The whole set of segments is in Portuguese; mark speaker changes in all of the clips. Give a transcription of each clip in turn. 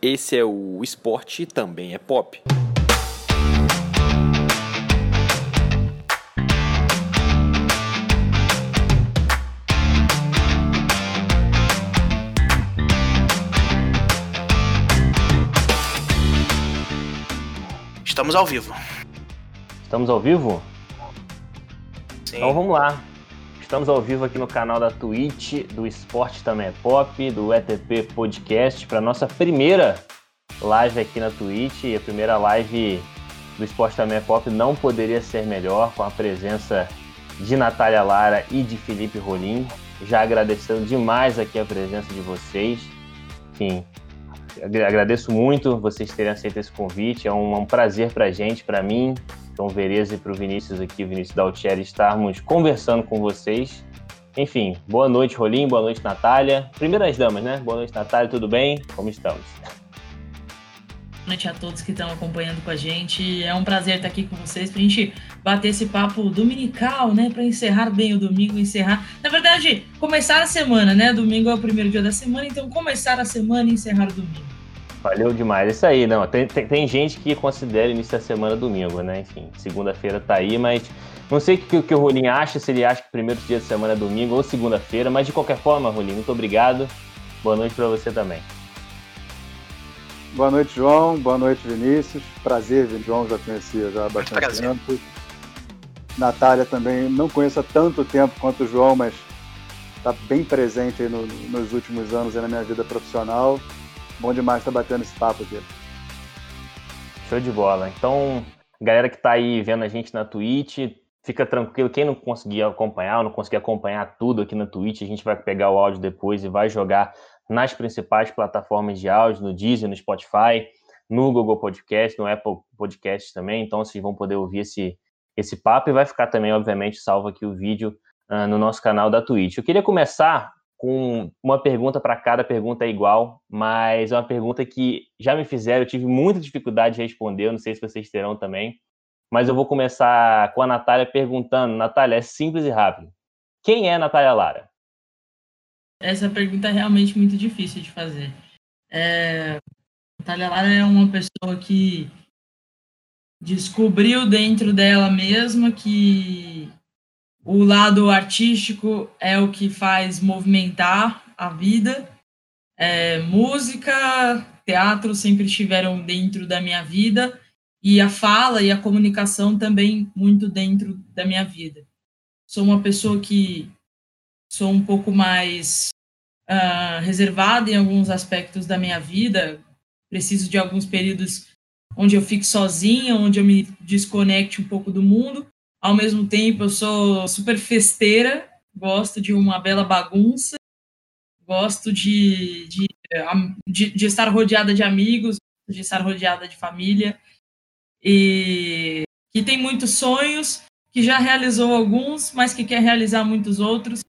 Speaker 1: Esse é o Esporte Também é Pop.
Speaker 2: Estamos ao vivo.
Speaker 3: Estamos ao vivo?
Speaker 2: Sim.
Speaker 3: Então vamos lá. Estamos ao vivo aqui no canal da Twitch, do Esporte Também é Pop, do ETP Podcast, para nossa primeira live aqui na Twitch. A primeira live do Esporte Também é Pop não poderia ser melhor, com a presença de Natália Lara e de Felipe Rolim. Já agradecendo demais aqui a presença de vocês. Enfim, agradeço muito vocês terem aceito esse convite. É um, um prazer para a gente, para mim, João Vereza e para o Vinícius aqui, Vinícius Daltieri, estarmos conversando com vocês. Enfim, boa noite, Rolim, boa noite, Natália. Primeiras damas, né? Boa noite, Natália, tudo bem? Como estamos?
Speaker 4: Boa noite a todos que estão acompanhando com a gente. É um prazer estar aqui com vocês para a gente bater esse papo dominical, né? Para encerrar bem o domingo, encerrar. Na verdade, começar a semana, né? Domingo é o primeiro dia da semana, então começar a semana e encerrar o domingo.
Speaker 3: Valeu demais. Isso aí, não. Tem, tem, tem, gente que considera início da semana domingo, né? Enfim, segunda-feira tá aí, mas não sei o que, que o Rolim acha, se ele acha que o primeiro dia da semana é domingo ou segunda-feira, mas de qualquer forma, Rolim, muito obrigado. Boa noite para você também.
Speaker 5: Boa noite, João. Boa noite, Vinícius. Prazer, João, já conhecia já há bastante Prazer. tempo. Natália também não conheço há tanto tempo quanto o João, mas está bem presente no, nos últimos anos na minha vida profissional. Bom demais estar tá batendo esse papo aqui.
Speaker 3: Show de bola. Então, galera que está aí vendo a gente na Twitch, fica tranquilo. Quem não conseguir acompanhar, não conseguir acompanhar tudo aqui na Twitch, a gente vai pegar o áudio depois e vai jogar nas principais plataformas de áudio, no Deezer, no Spotify, no Google Podcast, no Apple Podcast também. Então, vocês vão poder ouvir esse, esse papo e vai ficar também, obviamente, salvo aqui o vídeo uh, no nosso canal da Twitch. Eu queria começar com uma pergunta para cada pergunta é igual, mas é uma pergunta que já me fizeram, eu tive muita dificuldade de responder, não sei se vocês terão também, mas eu vou começar com a Natália perguntando, Natália, é simples e rápido. Quem é Natália Lara?
Speaker 4: Essa pergunta é realmente muito difícil de fazer. É... Natália Lara é uma pessoa que descobriu dentro dela mesma que o lado artístico é o que faz movimentar a vida. É, música, teatro sempre estiveram dentro da minha vida e a fala e a comunicação também muito dentro da minha vida. Sou uma pessoa que sou um pouco mais uh, reservada em alguns aspectos da minha vida. Preciso de alguns períodos onde eu fique sozinha, onde eu me desconecte um pouco do mundo, ao mesmo tempo, eu sou super festeira, gosto de uma bela bagunça, gosto de, de, de, de estar rodeada de amigos, de estar rodeada de família, e que tem muitos sonhos, que já realizou alguns, mas que quer realizar muitos outros.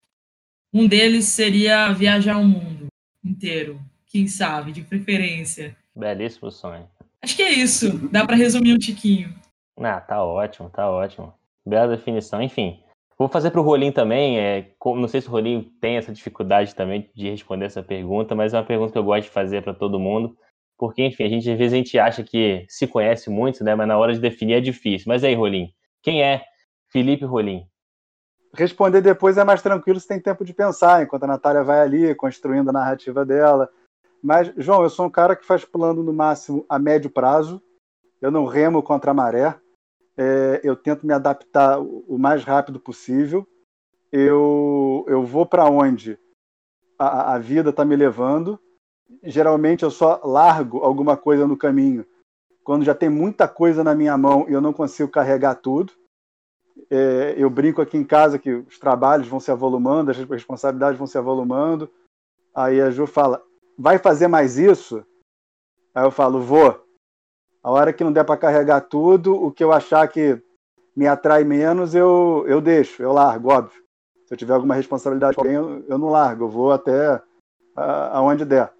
Speaker 4: Um deles seria viajar o mundo inteiro, quem sabe, de preferência.
Speaker 3: Belíssimo sonho.
Speaker 4: Acho que é isso, dá para resumir um tiquinho.
Speaker 3: Ah, tá ótimo, tá ótimo. Bela definição. Enfim, vou fazer para o Rolim também. É, não sei se o Rolim tem essa dificuldade também de responder essa pergunta, mas é uma pergunta que eu gosto de fazer para todo mundo. Porque, enfim, a gente às vezes a gente acha que se conhece muito, né? Mas na hora de definir é difícil. Mas aí, Rolim, quem é Felipe Rolim?
Speaker 5: Responder depois é mais tranquilo, você tem tempo de pensar, enquanto a Natália vai ali construindo a narrativa dela. Mas, João, eu sou um cara que faz plano no máximo a médio prazo. Eu não remo contra a maré é, eu tento me adaptar o mais rápido possível. Eu, eu vou para onde a, a vida está me levando. Geralmente eu só largo alguma coisa no caminho quando já tem muita coisa na minha mão e eu não consigo carregar tudo. É, eu brinco aqui em casa que os trabalhos vão se avolumando, as responsabilidades vão se avolumando. Aí a Ju fala: vai fazer mais isso? Aí eu falo: vou. A hora que não der para carregar tudo, o que eu achar que me atrai menos, eu, eu deixo, eu largo, óbvio. Se eu tiver alguma responsabilidade com alguém, eu, eu não largo, eu vou até aonde der.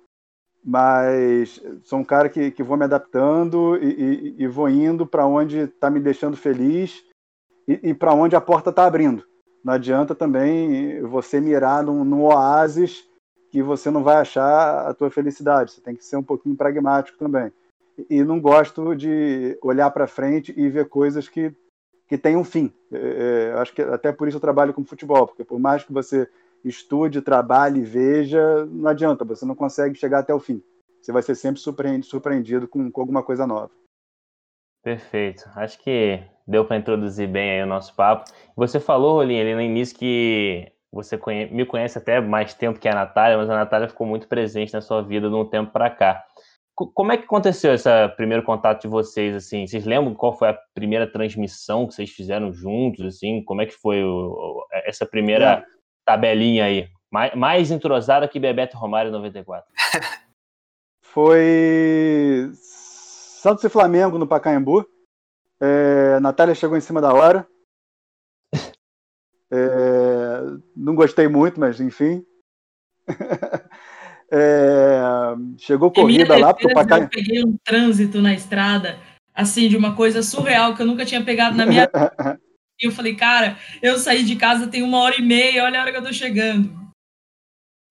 Speaker 5: Mas sou um cara que, que vou me adaptando e, e, e vou indo para onde está me deixando feliz e, e para onde a porta está abrindo. Não adianta também você mirar num, num oásis que você não vai achar a tua felicidade. Você tem que ser um pouquinho pragmático também. E não gosto de olhar para frente e ver coisas que, que têm um fim. É, é, acho que até por isso eu trabalho com futebol, porque por mais que você estude, trabalhe, veja, não adianta, você não consegue chegar até o fim. Você vai ser sempre surpreendido, com, com alguma coisa nova.
Speaker 3: Perfeito. Acho que deu para introduzir bem o nosso papo. Você falou, Rolinha, ali no início que você conhe... me conhece até mais tempo que a Natália, mas a Natália ficou muito presente na sua vida de um tempo para cá. Como é que aconteceu esse primeiro contato de vocês, assim? Vocês lembram qual foi a primeira transmissão que vocês fizeram juntos, assim? Como é que foi o... essa primeira é. tabelinha aí? Mais, mais entrosada que Bebeto Romário 94.
Speaker 5: foi Santos e Flamengo no Pacaembu. É, Natália chegou em cima da hora. É, não gostei muito, mas enfim. É, chegou corrida lá pro Pacaembu.
Speaker 4: Eu peguei um trânsito na estrada, assim, de uma coisa surreal que eu nunca tinha pegado na minha vida. E eu falei, cara, eu saí de casa tem uma hora e meia, olha a hora que eu tô chegando.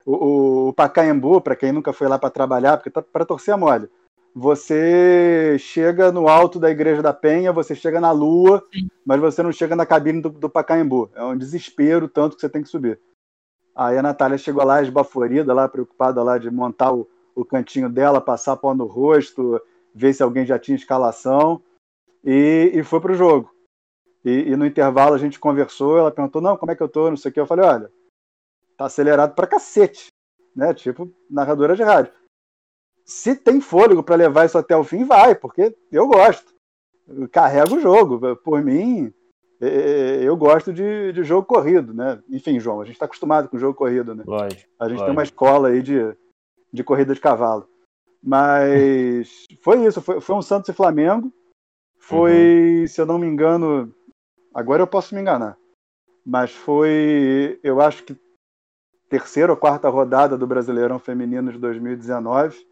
Speaker 5: O, o Pacaembu, para quem nunca foi lá para trabalhar, porque tá para torcer a mole, você chega no alto da Igreja da Penha, você chega na Lua, Sim. mas você não chega na cabine do, do Pacaembu. É um desespero tanto que você tem que subir. Aí a Natália chegou lá esbaforida, lá, preocupada lá de montar o, o cantinho dela, passar pó no rosto, ver se alguém já tinha escalação, e, e foi pro jogo. E, e, no intervalo a gente conversou, ela perguntou, não, como é que eu tô, não sei o que. Eu falei, olha, tá acelerado pra cacete, né? Tipo, narradora de rádio se tem fôlego para levar isso até o fim, vai, porque eu gosto. Eu carrego o jogo. Por mim, eu gosto de, de jogo corrido, né? Enfim, João, a gente está acostumado com jogo corrido, né?
Speaker 3: Lógico,
Speaker 5: a gente
Speaker 3: lógico.
Speaker 5: tem uma escola aí de, de corrida de cavalo. Mas foi isso, foi, foi um Santos e Flamengo. Foi, uhum. se eu não me engano, agora eu posso me enganar, mas foi, eu acho que terceira ou quarta rodada do Brasileirão Feminino de 2019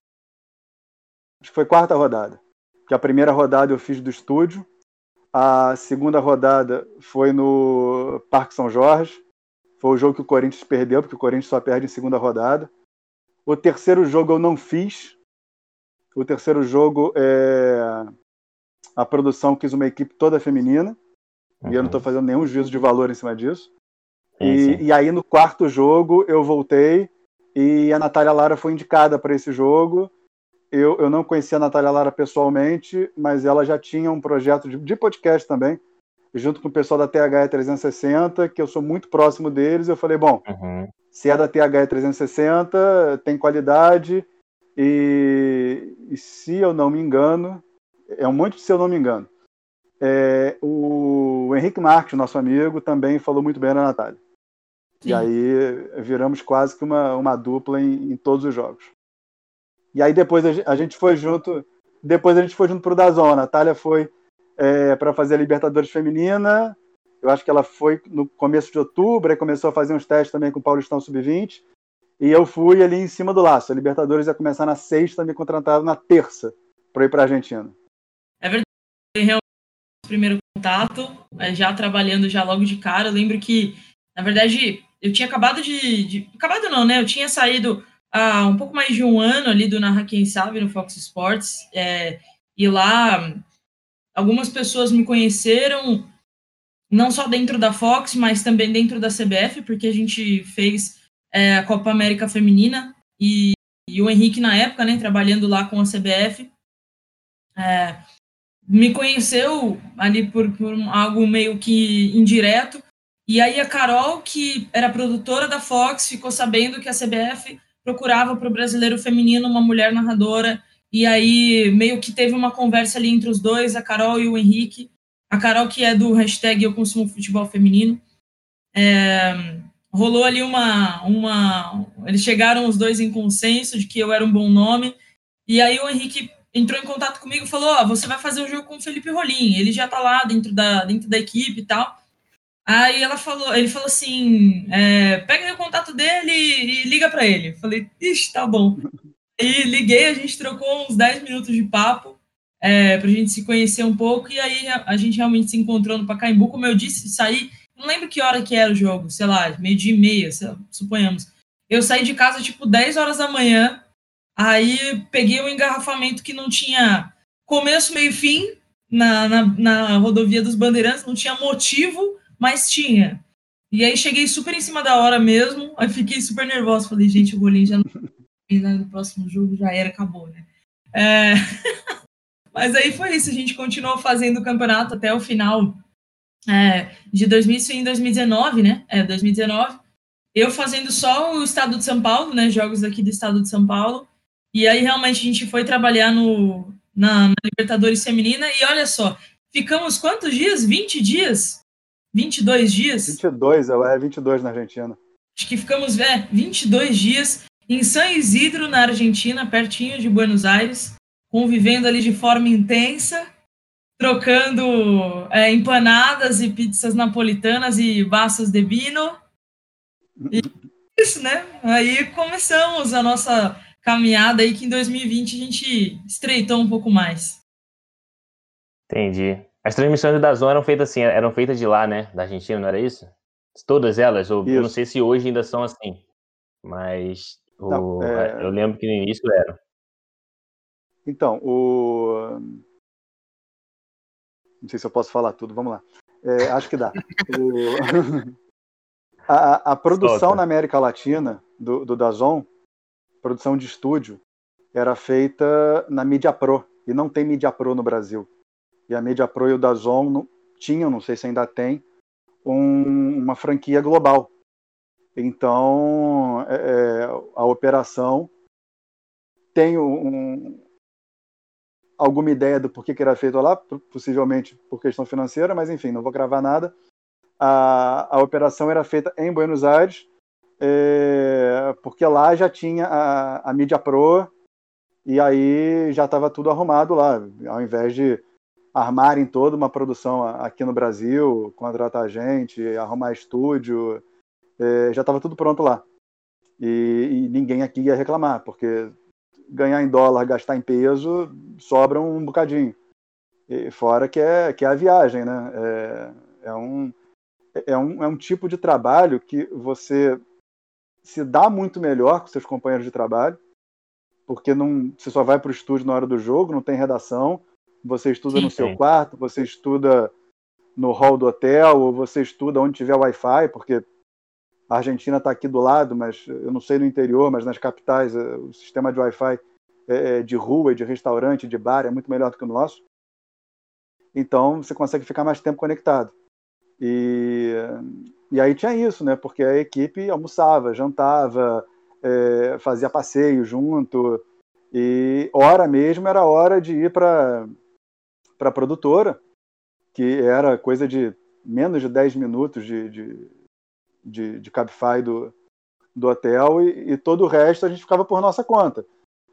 Speaker 5: acho que foi quarta rodada. Que a primeira rodada eu fiz do estúdio, a segunda rodada foi no Parque São Jorge. Foi o jogo que o Corinthians perdeu, porque o Corinthians só perde em segunda rodada. O terceiro jogo eu não fiz. O terceiro jogo é a produção quis uma equipe toda feminina. Uhum. E eu não estou uhum. fazendo nenhum juízo de valor em cima disso. E, e, aí no quarto jogo eu voltei e a Natália Lara foi indicada para esse jogo eu, eu não conhecia a Natália Lara pessoalmente, mas ela já tinha um projeto de, de podcast também, junto com o pessoal da THE 360, que eu sou muito próximo deles. Eu falei, bom, uhum. se é da THE 360, tem qualidade, e, e, se eu não me engano, é um monte de se eu não me engano. É, o Henrique Marques, nosso amigo, também falou muito bem da Natália. Sim. E aí viramos quase que uma, uma dupla em, em todos os jogos. E aí depois a gente foi junto, depois a gente foi junto pro Dazon. A Natália foi é, para fazer a Libertadores Feminina. Eu acho que ela foi no começo de outubro, aí começou a fazer uns testes também com o Paulistão Sub-20. E eu fui ali em cima do laço. A Libertadores ia começar na sexta, me contrataram na terça para ir para Argentina.
Speaker 4: É verdade, realmente primeiro contato, é, já trabalhando já logo de cara. Eu lembro que, na verdade, eu tinha acabado de, de, acabado não, né? Eu tinha saído há um pouco mais de um ano ali do Narra Quem Sabe no Fox Sports, é, e lá algumas pessoas me conheceram, não só dentro da Fox, mas também dentro da CBF, porque a gente fez é, a Copa América Feminina, e, e, o Henrique, na época, né, trabalhando lá com a CBF, é, me conheceu ali por, por algo meio que indireto, e aí a Carol, que era produtora da Fox, ficou sabendo que a CBF procurava para o brasileiro feminino uma mulher narradora, e aí meio que teve uma conversa ali entre os dois, a Carol e o Henrique. A Carol, que é do hashtag Eu Consumo Futebol Feminino. É, rolou ali uma, uma. Eles chegaram os dois em consenso de que eu era um bom nome, e aí o Henrique entrou em contato comigo e falou: oh, você vai fazer o jogo com o Felipe Rolim, ele já está lá dentro da, dentro da equipe e tal. Aí ela falou, ele falou assim, é, pega o contato dele e, liga para ele. Falei, ixi, tá bom. E liguei, a gente trocou uns 10 minutos de papo é, pra gente se conhecer um pouco, e aí a, a gente realmente se encontrou no Pacaembu, como eu disse, saí, não lembro que hora que era o jogo, sei lá, meio dia e meia, lá, suponhamos. Eu saí de casa tipo 10 horas da manhã, aí peguei um engarrafamento que não tinha começo, meio e fim na, na, na rodovia dos Bandeirantes, não tinha motivo, mas tinha. E aí cheguei super em cima da hora mesmo, aí fiquei super nervosa. Falei, gente, o golinho já não. no próximo jogo já era, acabou, né? É... Mas aí foi isso, a gente continuou fazendo o campeonato até o final é, de 2000, em 2019, né? É, 2019. Eu fazendo só o estado de São Paulo, né? Jogos aqui do estado de São Paulo. E aí realmente a gente foi trabalhar no, na, na Libertadores Feminina. E olha só, ficamos quantos dias? 20 dias? 22 dias?
Speaker 5: 22, é 22 na Argentina.
Speaker 4: Acho que ficamos é, 22 dias em San Isidro, na Argentina, pertinho de Buenos Aires, convivendo ali de forma intensa, trocando é, empanadas e pizzas napolitanas e baças de vino. E isso, né? Aí começamos a nossa caminhada aí que em 2020 a gente estreitou um pouco mais.
Speaker 3: Entendi. As transmissões da Zona eram feitas assim, eram feitas de lá, né? Da Argentina, não era isso? Todas elas, ou, eu não sei se hoje ainda são assim, mas o, é... eu lembro que no início era.
Speaker 5: Então, o. Não sei se eu posso falar tudo, vamos lá. É, acho que dá. o... a, a, produção Solta. na América Latina do, do Dazon, produção de estúdio, era feita na Media Pro, e não tem Media Pro no Brasil e a Media Pro e o Dazon tinham, não sei se ainda tem, um, uma franquia global. Então, é, é a operação tem um, alguma ideia do porquê que era feito lá, possivelmente por questão financeira, mas enfim, não vou gravar nada. A, a operação era feita em Buenos Aires, é, porque lá já tinha a, a Media Pro, e aí já estava tudo arrumado lá, ao invés de armarem toda uma produção aqui no Brasil, contratar gente, arrumar estúdio, é, já estava tudo pronto lá. E, e, ninguém aqui ia reclamar, porque ganhar em dólar, gastar em peso, sobra um bocadinho. E fora que é, que é a viagem, né? É, é, um, é, um, é um tipo de trabalho que você se dá muito melhor com seus companheiros de trabalho, porque não, você só vai para o estúdio na hora do jogo, não tem redação, você estuda sim, no seu sim. quarto, você estuda no hall do hotel, ou você estuda onde tiver Wi-Fi, porque a Argentina está aqui do lado, mas eu não sei no interior, mas nas capitais eh, o sistema de Wi-Fi é, é de rua, de restaurante, de bar é muito melhor do que o nosso. Então você consegue ficar mais tempo conectado. E, e aí tinha isso, né? Porque a equipe almoçava, jantava, é, fazia passeio junto. E hora mesmo era hora de ir para para a produtora, que era coisa de menos de 10 minutos de, de, de, de Cabify do, do hotel, e, e todo o resto a gente ficava por nossa conta.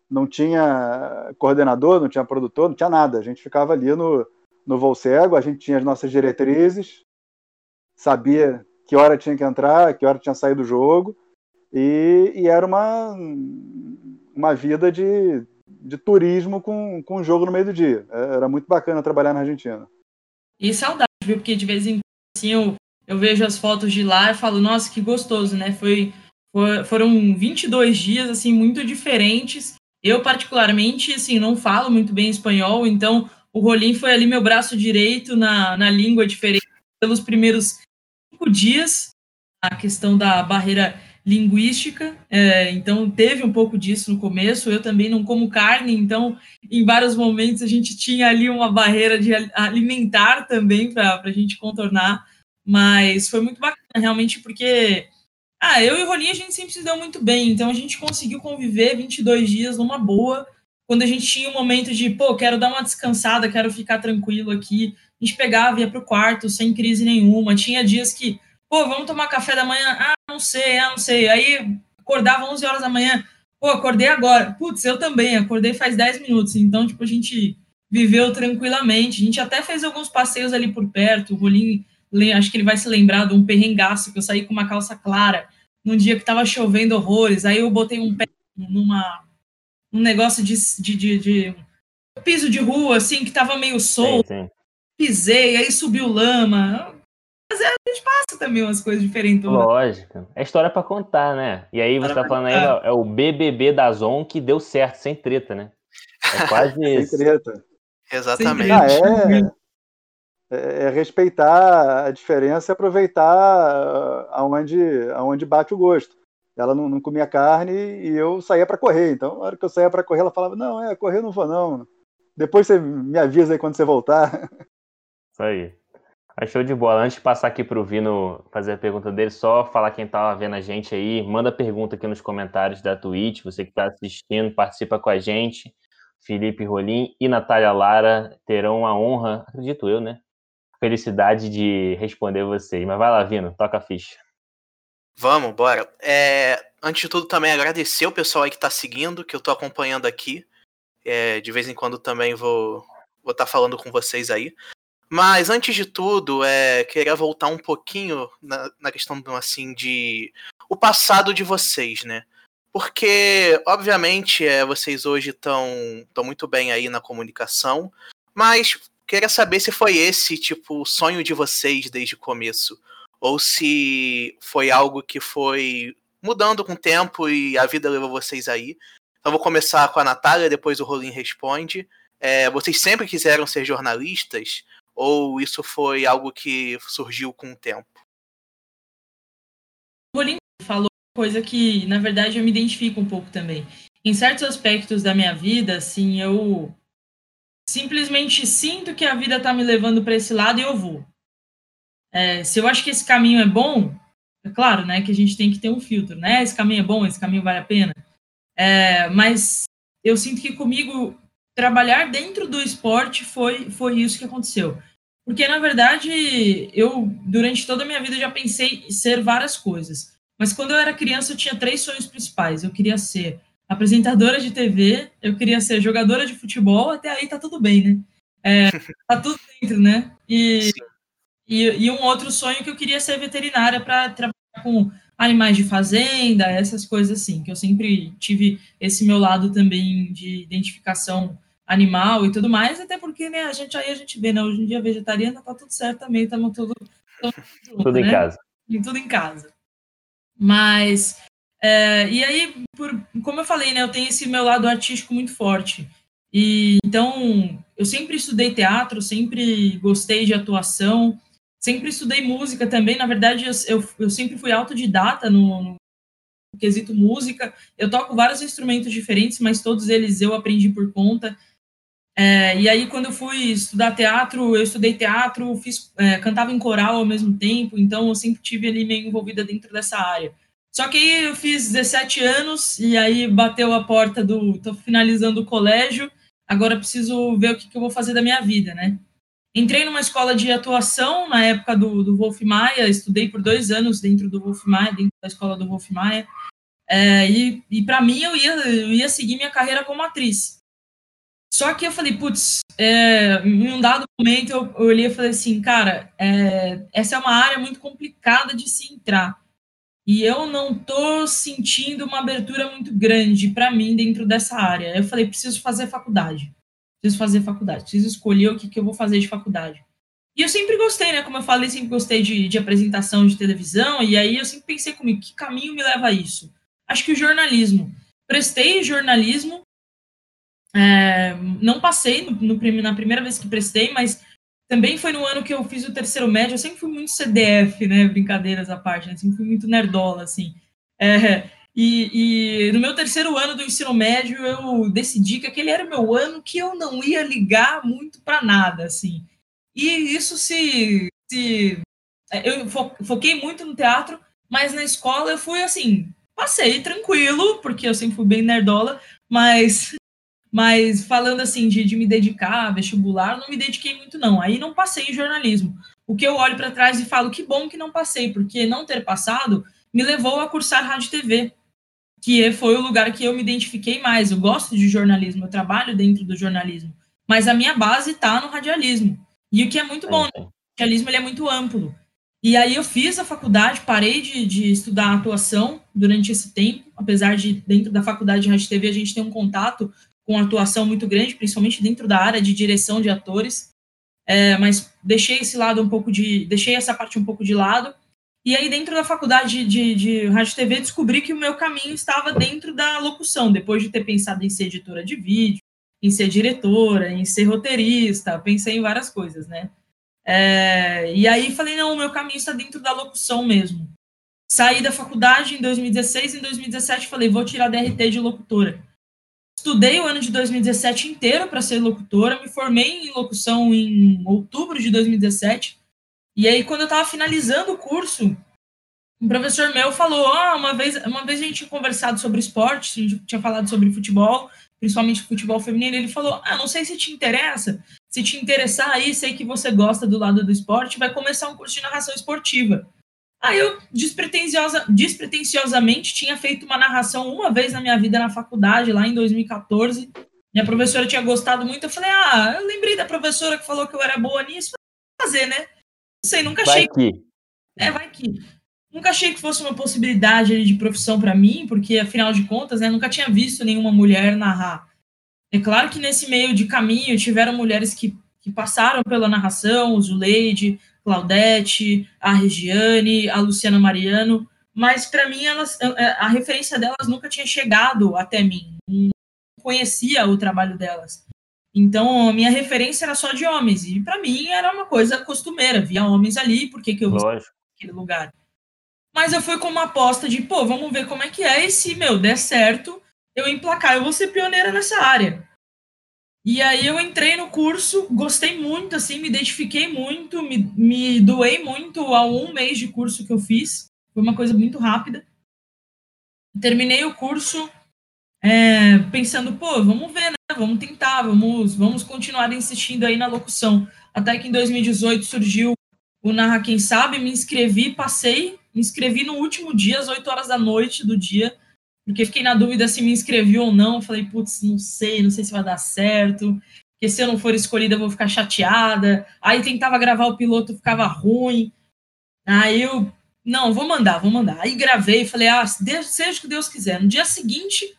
Speaker 5: Não tinha coordenador, não tinha produtor, não tinha nada. A gente ficava ali no, no voo cego, a gente tinha as nossas diretrizes, sabia que hora tinha que entrar, que hora tinha saído do jogo, e, e era uma, uma vida de de turismo com, com jogo no meio do dia. É, era muito bacana trabalhar na Argentina.
Speaker 4: E saudade, viu? Porque de vez em quando assim, eu, eu vejo as fotos de lá e falo, nossa, que gostoso, né? Foi, foi, foram 22 dias, assim, muito diferentes. Eu, particularmente, assim, não falo muito bem espanhol, então o Rolim foi ali meu braço direito na, na língua diferente pelos primeiros cinco dias. A questão da barreira linguística, é, então teve um pouco disso no começo. Eu também não como carne, então em vários momentos a gente tinha ali uma barreira de alimentar também para a gente contornar, mas foi muito bacana realmente porque ah, eu e o Rolinho a gente sempre se deu muito bem, então a gente conseguiu conviver 22 dias numa boa. Quando a gente tinha um momento de, pô, quero dar uma descansada, quero ficar tranquilo aqui, a gente pegava, ia para o quarto sem crise nenhuma. Tinha dias que Pô, vamos tomar café da manhã? Ah, não sei, ah, não sei. Aí acordava 11 horas da manhã. Pô, acordei agora. Putz, eu também, acordei faz 10 minutos. Então, tipo, a gente viveu tranquilamente. A gente até fez alguns passeios ali por perto. O Rolim, acho que ele vai se lembrar de um perrengaço que eu saí com uma calça clara num dia que tava chovendo horrores. Aí eu botei um pé numa um negócio de, de, de, de piso de rua, assim, que tava meio solto. Sim, sim. Pisei, aí subiu lama Mas a gente passa também umas coisas diferentes.
Speaker 3: Lógico. É história para contar, né? E aí você tá falando aí, é o BBB da Zon que deu certo, sem treta, né? É quase
Speaker 5: isso. Sem treta.
Speaker 2: Exatamente.
Speaker 5: Ah, é, é, é, respeitar a diferença e aproveitar ah, aonde, aonde bate o gosto. Ela não, não comia carne e eu saía para correr. Então, na hora que eu saía para correr, ela falava: Não, é, correr não vou não. Depois você me avisa aí quando você voltar.
Speaker 3: Isso aí. Achou de bola. Antes de passar aqui para o Vino fazer a pergunta dele, só falar quem tá vendo a gente aí, manda pergunta aqui nos comentários da Twitch, você que está assistindo, participa com a gente. Felipe Rolim e Natália Lara terão a honra, acredito eu, né? Felicidade de responder vocês. Mas vai lá, Vino, toca a ficha.
Speaker 2: Vamos, bora. É, antes de tudo, também agradecer o pessoal aí que está seguindo, que eu estou acompanhando aqui. É, de vez em quando também vou estar vou tá falando com vocês aí. Mas antes de tudo, é, queria voltar um pouquinho na, na questão assim de o passado de vocês, né? Porque, obviamente, é, vocês hoje estão muito bem aí na comunicação, mas queria saber se foi esse, tipo, o sonho de vocês desde o começo. Ou se foi algo que foi mudando com o tempo e a vida levou vocês aí. Então vou começar com a Natália, depois o Rolim responde. É, vocês sempre quiseram ser jornalistas? Ou isso foi algo que surgiu com o tempo?
Speaker 4: O falou coisa que, na verdade, eu me identifico um pouco também. Em certos aspectos da minha vida, assim, eu simplesmente sinto que a vida está me levando para esse lado e eu vou. É, se eu acho que esse caminho é bom, é claro, né, que a gente tem que ter um filtro, né? Esse caminho é bom, esse caminho vale a pena. É, mas eu sinto que comigo trabalhar dentro do esporte foi foi isso que aconteceu. Porque na verdade eu durante toda a minha vida já pensei em ser várias coisas. Mas quando eu era criança, eu tinha três sonhos principais. Eu queria ser apresentadora de TV, eu queria ser jogadora de futebol, até aí tá tudo bem, né? É, tá tudo dentro, né? E, e, e, um outro sonho que eu queria ser veterinária para trabalhar com animais de fazenda, essas coisas assim, que eu sempre tive esse meu lado também de identificação animal e tudo mais, até porque, né, a gente aí a gente vê, né, hoje em dia vegetariana tá tudo certo também, estamos tudo,
Speaker 3: tudo, tudo né? em casa.
Speaker 4: E tudo em casa. Mas, é, e aí, por, como eu falei, né, eu tenho esse meu lado artístico muito forte. E então, eu sempre estudei teatro, sempre gostei de atuação, sempre estudei música também. Na verdade, eu, eu, eu sempre fui autodidata no, no quesito música. Eu toco vários instrumentos diferentes, mas todos eles eu aprendi por conta. É, e aí, quando eu fui estudar teatro, eu estudei teatro, fiz, é, cantava em coral ao mesmo tempo, então eu sempre tive ali meio envolvida dentro dessa área. Só que aí eu fiz 17 anos e aí bateu a porta do. tô finalizando o colégio, agora preciso ver o que, que eu vou fazer da minha vida, né? Entrei numa escola de atuação na época do, do Wolf Maia, estudei por dois anos dentro do Wolf Maia, dentro da escola do Wolf Maia. É, e e para mim eu ia, eu ia seguir minha carreira como atriz. Só que eu falei, putz, é, em um dado momento eu, eu olhei e falei assim, cara, é, essa é uma área muito complicada de se entrar. E eu não tô sentindo uma abertura muito grande para mim dentro dessa área. Eu falei, preciso fazer faculdade. Preciso fazer faculdade. Preciso escolher o que, que eu vou fazer de faculdade. E eu sempre gostei, né? Como eu falei, sempre gostei de, de apresentação de televisão. E aí eu sempre pensei comigo, que caminho me leva a isso? Acho que o jornalismo. Prestei jornalismo, é, não passei no, no, na primeira vez que prestei, mas também foi no ano que eu fiz o terceiro médio. Eu sempre fui muito CDF, né? Brincadeiras à parte, né? sempre fui muito nerdola, assim. É, e, e, no meu terceiro ano do ensino médio, eu decidi que aquele era o meu ano que eu não ia ligar muito para nada, assim. E isso se, se. Eu foquei muito no teatro, mas na escola eu fui assim. Passei tranquilo, porque eu sempre fui bem nerdola, mas mas falando assim de, de me dedicar a vestibular, não me dediquei muito não. Aí não passei em jornalismo. O que eu olho para trás e falo que bom que não passei, porque não ter passado me levou a cursar rádio e TV, que foi o lugar que eu me identifiquei mais. Eu gosto de jornalismo, eu trabalho dentro do jornalismo, mas a minha base está no radialismo. E o que é muito bom, né? o radialismo ele é muito amplo. E aí eu fiz a faculdade, parei de, de estudar atuação durante esse tempo, apesar de dentro da faculdade de rádio e TV a gente ter um contato com atuação muito grande, principalmente dentro da área de direção de atores. é, mas deixei esse lado um pouco de, deixei essa parte um pouco de lado. E aí, dentro da faculdade de, de rádio e TV, descobri que o meu caminho estava dentro da locução, depois de ter pensado em ser editora de vídeo, em ser diretora, em ser roteirista, pensei em várias coisas, né? É, e aí falei, não, o meu caminho está dentro da locução mesmo. Saí da faculdade em 2016, em 2017 falei, vou tirar DRT de locutora. Estudei o ano de 2017 inteiro para ser locutora, me formei em locução em outubro de 2017. E aí, quando eu estava finalizando o curso, um professor meu falou: ah, uma vez, uma vez a gente tinha conversado sobre esporte, a gente tinha falado sobre futebol, principalmente futebol feminino. Ele falou: ah, não sei se te interessa, se te interessar aí, sei que você gosta do lado do esporte, vai começar um curso de narração esportiva. Aí eu despretensiosa, despretensiosamente tinha feito uma narração uma vez na minha vida na faculdade, lá em 2014. Minha professora tinha gostado muito. Eu falei, ah, eu lembrei da professora que falou que eu era boa nisso. Vou fazer, né? Não sei, nunca achei.
Speaker 3: Vai que.
Speaker 4: É, vai que. Nunca achei que fosse uma possibilidade de profissão para mim, porque afinal de contas, né, nunca tinha visto nenhuma mulher narrar. É claro que nesse meio de caminho tiveram mulheres que, que passaram pela narração, o Zuleide, Claudete, a Regiane, a Luciana Mariano, mas para mim elas, a referência delas nunca tinha chegado até mim, não conhecia o trabalho delas. Então a minha referência era só de homens e para mim era uma coisa costumeira, via homens ali, por que, que eu vou naquele lugar? Mas eu fui com uma aposta de, pô, vamos ver como é que é e se, meu, der certo, eu emplacar, eu vou ser pioneira nessa área. E aí eu entrei no curso, gostei muito, assim, me identifiquei muito, me, me doei muito ao um mês de curso que eu fiz. Foi uma coisa muito rápida. Terminei o curso é, pensando, pô, vamos ver, né? Vamos tentar, vamos, vamos continuar insistindo aí na locução. Até que em 2018 surgiu o Narra Quem Sabe, me inscrevi, passei, me inscrevi no último dia, às 8 horas da noite do dia porque fiquei na dúvida se me inscrevi ou não. Falei, putz, não sei, não sei se vai dar certo. Porque se eu não for escolhida, eu vou ficar chateada. Aí tentava gravar o piloto, ficava ruim. Aí eu, não, vou mandar, vou mandar. Aí gravei, falei, ah, seja o que Deus quiser. No dia seguinte,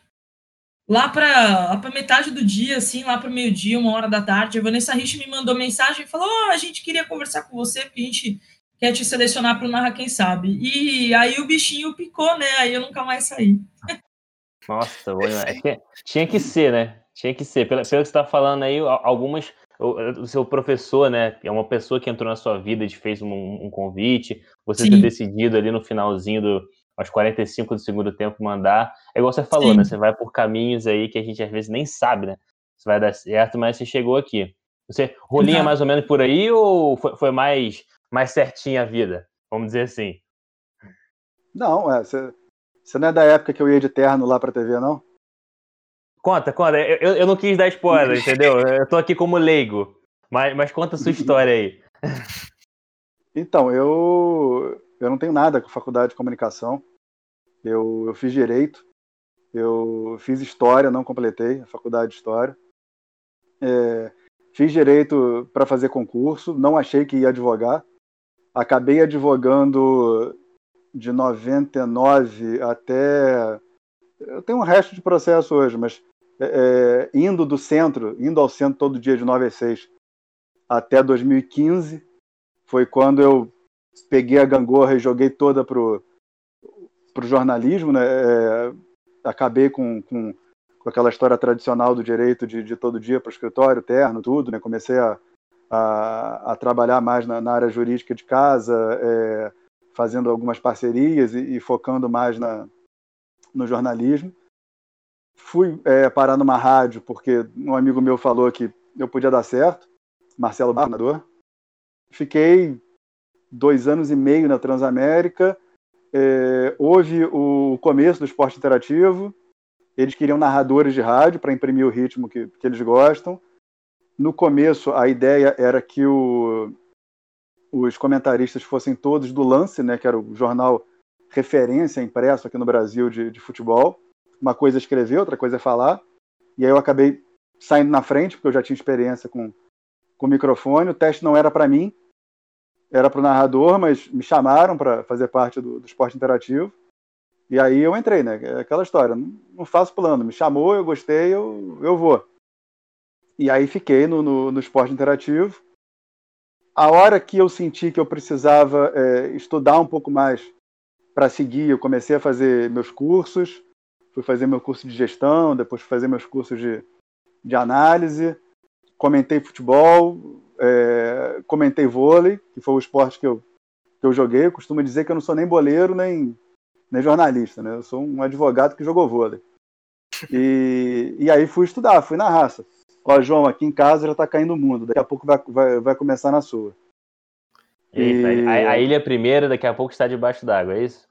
Speaker 4: lá para metade do dia, assim, lá para meio-dia, uma hora da tarde, a Vanessa Rich me mandou mensagem e falou: oh, a gente queria conversar com você, porque a gente quer te selecionar para o Narra Quem Sabe. E aí o bichinho picou, né? Aí eu nunca mais saí.
Speaker 3: Nossa, é tinha que ser, né? Tinha que ser. Pelo, pelo que você está falando aí, algumas. O, o, seu professor, né? É uma pessoa que entrou na sua vida e te fez um, um convite. Você Sim. ter decidido ali no finalzinho do, aos 45 do segundo tempo mandar. É igual você falou, Sim. né? Você vai por caminhos aí que a gente às vezes nem sabe, né? Se vai dar certo, mas você chegou aqui. Você rolinha mais ou menos por aí ou foi, foi mais mais certinha a vida, vamos dizer assim.
Speaker 5: Não, é, você, você não é da época que eu ia de terno lá pra TV, não?
Speaker 3: Conta, conta. Eu, eu não quis dar spoiler, entendeu? Eu tô aqui como leigo. Mas, mas conta a sua história aí.
Speaker 5: Então, eu, eu não tenho nada com faculdade de comunicação. Eu, eu fiz direito. Eu fiz história, não completei a faculdade de história. É, fiz direito para fazer concurso, não achei que ia advogar acabei advogando de 99 até. Eu tenho um resto de processo hoje, mas é, é indo do centro, indo ao centro todo dia de 9 a 6 até 2015, foi quando eu peguei a gangorra e joguei toda pro, pro jornalismo, né? É, acabei com, com, com, aquela história tradicional do direito de, de todo dia para o escritório, terno, tudo, né? Comecei a, a, a trabalhar mais na, na, área jurídica de casa, é, fazendo algumas parcerias e, e, focando mais na, no jornalismo. Fui é, parar numa rádio porque um amigo meu falou que eu podia dar certo, Marcelo Barnador. Fiquei dois anos e meio na Transamérica. É, houve o começo do esporte interativo. Eles queriam narradores de rádio para imprimir o ritmo que, que eles gostam no começo, a ideia era que o, os comentaristas fossem todos do Lance, né, que era o jornal referência impresso aqui no Brasil de, de futebol. Uma coisa é escrever, outra coisa é falar. E aí eu acabei saindo na frente, porque eu já tinha experiência com, com o microfone. O teste não era para mim, era para o narrador, mas me chamaram para fazer parte do, do, esporte interativo. E aí eu entrei, né? É aquela história, não, não faço plano. Me chamou, eu gostei, eu, eu vou. E aí fiquei no, no, no esporte interativo. a hora que eu senti que eu precisava é, estudar um pouco mais para seguir, eu comecei a fazer meus cursos, fui fazer meu curso de gestão, depois fui fazer meus cursos de, de análise, comentei futebol, é, comentei vôlei, que foi o esporte que eu, que eu joguei. Eu costumo dizer que eu não sou nem boleiro, nem, nem jornalista, né? Eu sou um advogado que jogou vôlei. E, e aí fui estudar, fui na raça. Ó, João, aqui em casa já está caindo o mundo, daqui a pouco vai, vai, vai começar na sua.
Speaker 3: Eita, e... a, a, ilha primeira daqui a pouco está debaixo d'água, é isso?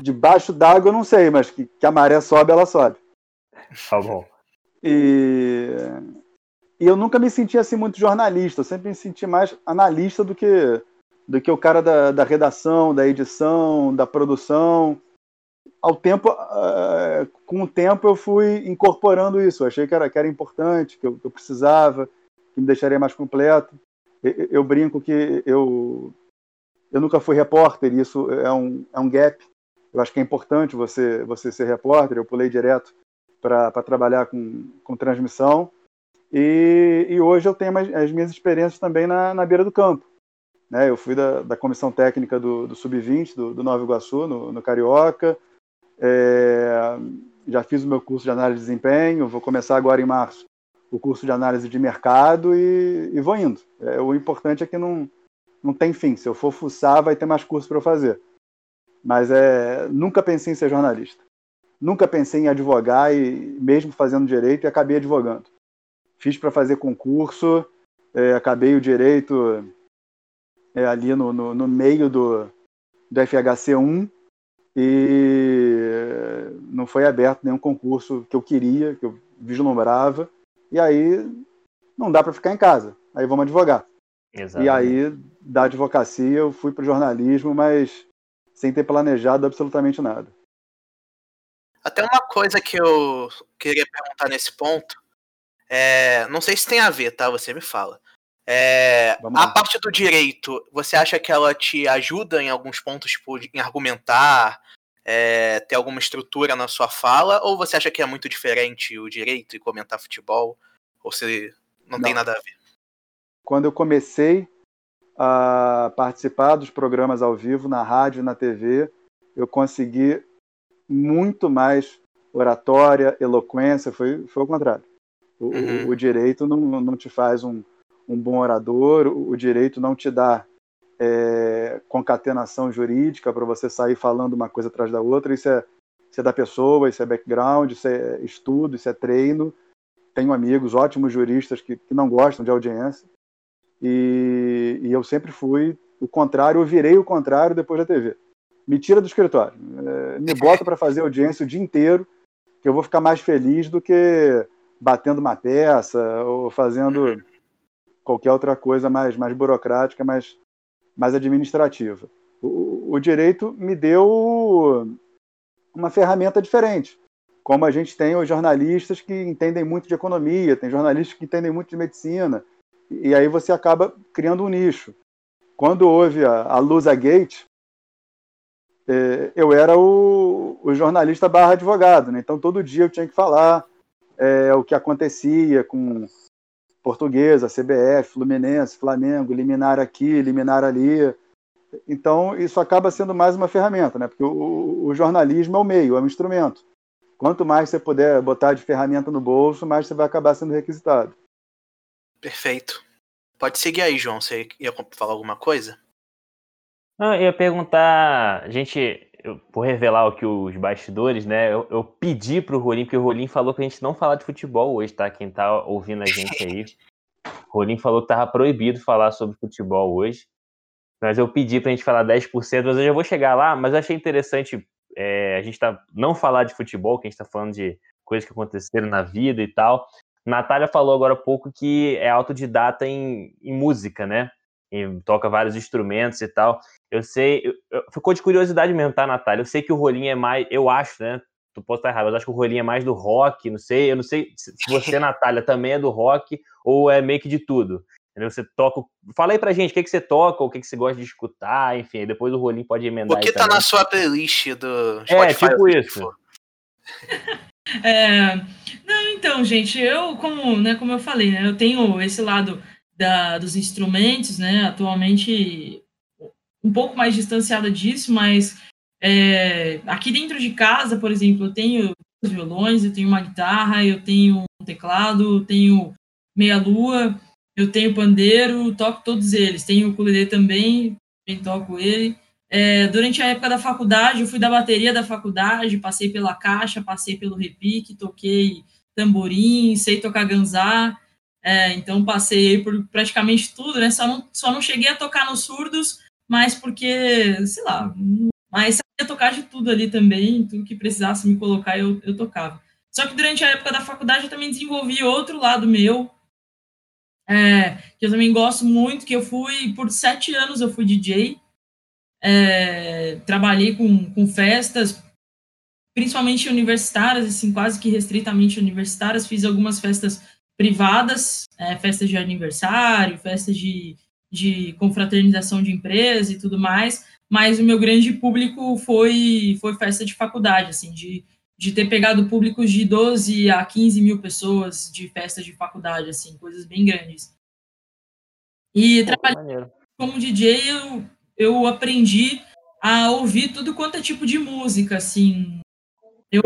Speaker 5: Debaixo d'água eu não sei, mas que, que a maré sobe, ela sobe.
Speaker 3: Tá bom.
Speaker 5: E, e eu nunca me senti assim muito jornalista, eu sempre me senti mais analista do que, do que o cara da, da redação, da edição, da produção. Ao tempo, uh, com o tempo eu fui incorporando isso, eu achei que era, que era importante, que eu, que eu precisava, que me deixaria mais completo. Eu, eu brinco que eu, eu nunca fui repórter, e isso é um, é um gap. Eu acho que é importante você, você ser repórter, eu pulei direto para trabalhar com, com transmissão. E, e, hoje eu tenho as, as minhas experiências também na, na beira do campo. Né? Eu fui da, da comissão técnica do, do Sub-20, do, do Nova Iguaçu, no, no Carioca. É, já fiz o meu curso de análise de desempenho, vou começar agora em março o curso de análise de mercado e, e vou indo. É, o importante é que não, não tem fim. Se eu for fuçar, vai ter mais curso para eu fazer. Mas é, nunca pensei em ser jornalista. Nunca pensei em advogar e mesmo fazendo direito e acabei advogando. Fiz para fazer concurso, é, acabei o direito é, ali no, no, no, meio do, do FHC 1 e não foi aberto nenhum concurso que eu queria, que eu vislumbrava. E aí não dá para ficar em casa. Aí vamos advogar. Exatamente. E aí, da advocacia, eu fui para o jornalismo, mas sem ter planejado absolutamente nada.
Speaker 2: Até uma coisa que eu queria perguntar nesse ponto, é, não sei se tem a ver, tá? Você me fala. É, a parte do direito, você acha que ela te ajuda em alguns pontos, tipo, em argumentar, é, ter alguma estrutura na sua fala, ou você acha que é muito diferente o direito e comentar futebol? Ou se não, não. tem nada a ver?
Speaker 5: Quando eu comecei a participar dos programas ao vivo na rádio e na TV, eu consegui muito mais oratória, eloquência, foi, foi o contrário. O, uhum. o, direito não, não te faz um, um bom orador, o, o direito não te dá é, concatenação jurídica para você sair falando uma coisa atrás da outra. Isso é, isso é da pessoa, isso é background, isso é estudo, isso é treino. Tenho amigos, ótimos juristas que, que não gostam de audiência. E, e eu sempre fui o contrário, eu virei o contrário depois da TV me tira do escritório. É, me bota para fazer audiência o dia inteiro, que eu vou ficar mais feliz do que batendo uma peça ou fazendo qualquer outra coisa mais, mais burocrática, mais, mais administrativa. O, o direito me deu uma ferramenta diferente. Como a gente tem os jornalistas que entendem muito de economia, tem jornalistas que entendem muito de medicina, e aí você acaba criando um nicho. Quando houve a, a Lusa Gate, é, eu era o, o, jornalista barra advogado, né? então todo dia eu tinha que falar é, o que acontecia com Portuguesa, CBF, Fluminense, Flamengo, liminar aqui, liminar ali. Então isso acaba sendo mais uma ferramenta, né? porque o, o jornalismo é o meio, é um instrumento. Quanto mais você puder botar de ferramenta no bolso, mais você vai acabar sendo requisitado.
Speaker 2: Perfeito. Pode seguir aí, João. Você ia falar alguma coisa?
Speaker 3: Não, eu ia perguntar, gente, eu vou revelar o que os bastidores, né? Eu, eu pedi pro Rolim, porque o Rolim falou que a gente não falar de futebol hoje, tá? Quem tá ouvindo a gente aí. O Rolim falou que tava proibido falar sobre futebol hoje. Mas eu pedi pra gente falar 10%, mas eu já vou chegar lá, mas eu achei interessante é, a gente tá, não falar de futebol, que a gente tá falando de coisas que aconteceram na vida e tal. Natália falou agora há pouco que é autodidata em, em música, né? E toca vários instrumentos e tal. Eu sei, eu, eu, ficou de curiosidade mesmo, tá, Natália? Eu sei que o Rolinho é mais, eu acho, né? Tu posso estar errado, mas acho que o Rolinho é mais do rock, não sei. Eu não sei se você, Natália, também é do rock ou é meio que de tudo. Entendeu? Você toca. Fala aí pra gente o que, que você toca, o que, que você gosta de escutar, enfim. Depois o Rolinho pode emendar.
Speaker 2: O que tá também. na sua playlist do
Speaker 3: é, Spotify? É, tipo isso.
Speaker 4: É, não, então, gente, eu, como, né, como eu falei, né, eu tenho esse lado da, dos instrumentos, né? Atualmente um pouco mais distanciada disso, mas é, aqui dentro de casa, por exemplo, eu tenho violões, eu tenho uma guitarra, eu tenho um teclado, eu tenho meia-lua, eu tenho pandeiro, toco todos eles. Tenho o ukulele também, também toco ele. É, durante a época da faculdade, eu fui da bateria da faculdade, passei pela caixa, passei pelo repique, toquei tamborim, sei tocar ganzá, é, então passei por praticamente tudo, né? Só não, só não cheguei a tocar nos surdos, mas porque, sei lá, mas sabia tocar de tudo ali também, tudo que precisasse me colocar eu, eu tocava. Só que durante a época da faculdade eu também desenvolvi outro lado meu, é, que eu também gosto muito, que eu fui, por sete anos eu fui DJ, é, trabalhei com, com festas, principalmente universitárias, assim, quase que restritamente universitárias, fiz algumas festas privadas, é, festas de aniversário, festas de, de confraternização de empresa e tudo mais, mas o meu grande público foi, foi festa de faculdade, assim, de, de ter pegado públicos de 12 a 15 mil pessoas de festas de faculdade, assim, coisas bem grandes. E trabalhando como DJ, eu, eu aprendi a ouvir tudo quanto é tipo de música, assim. Eu,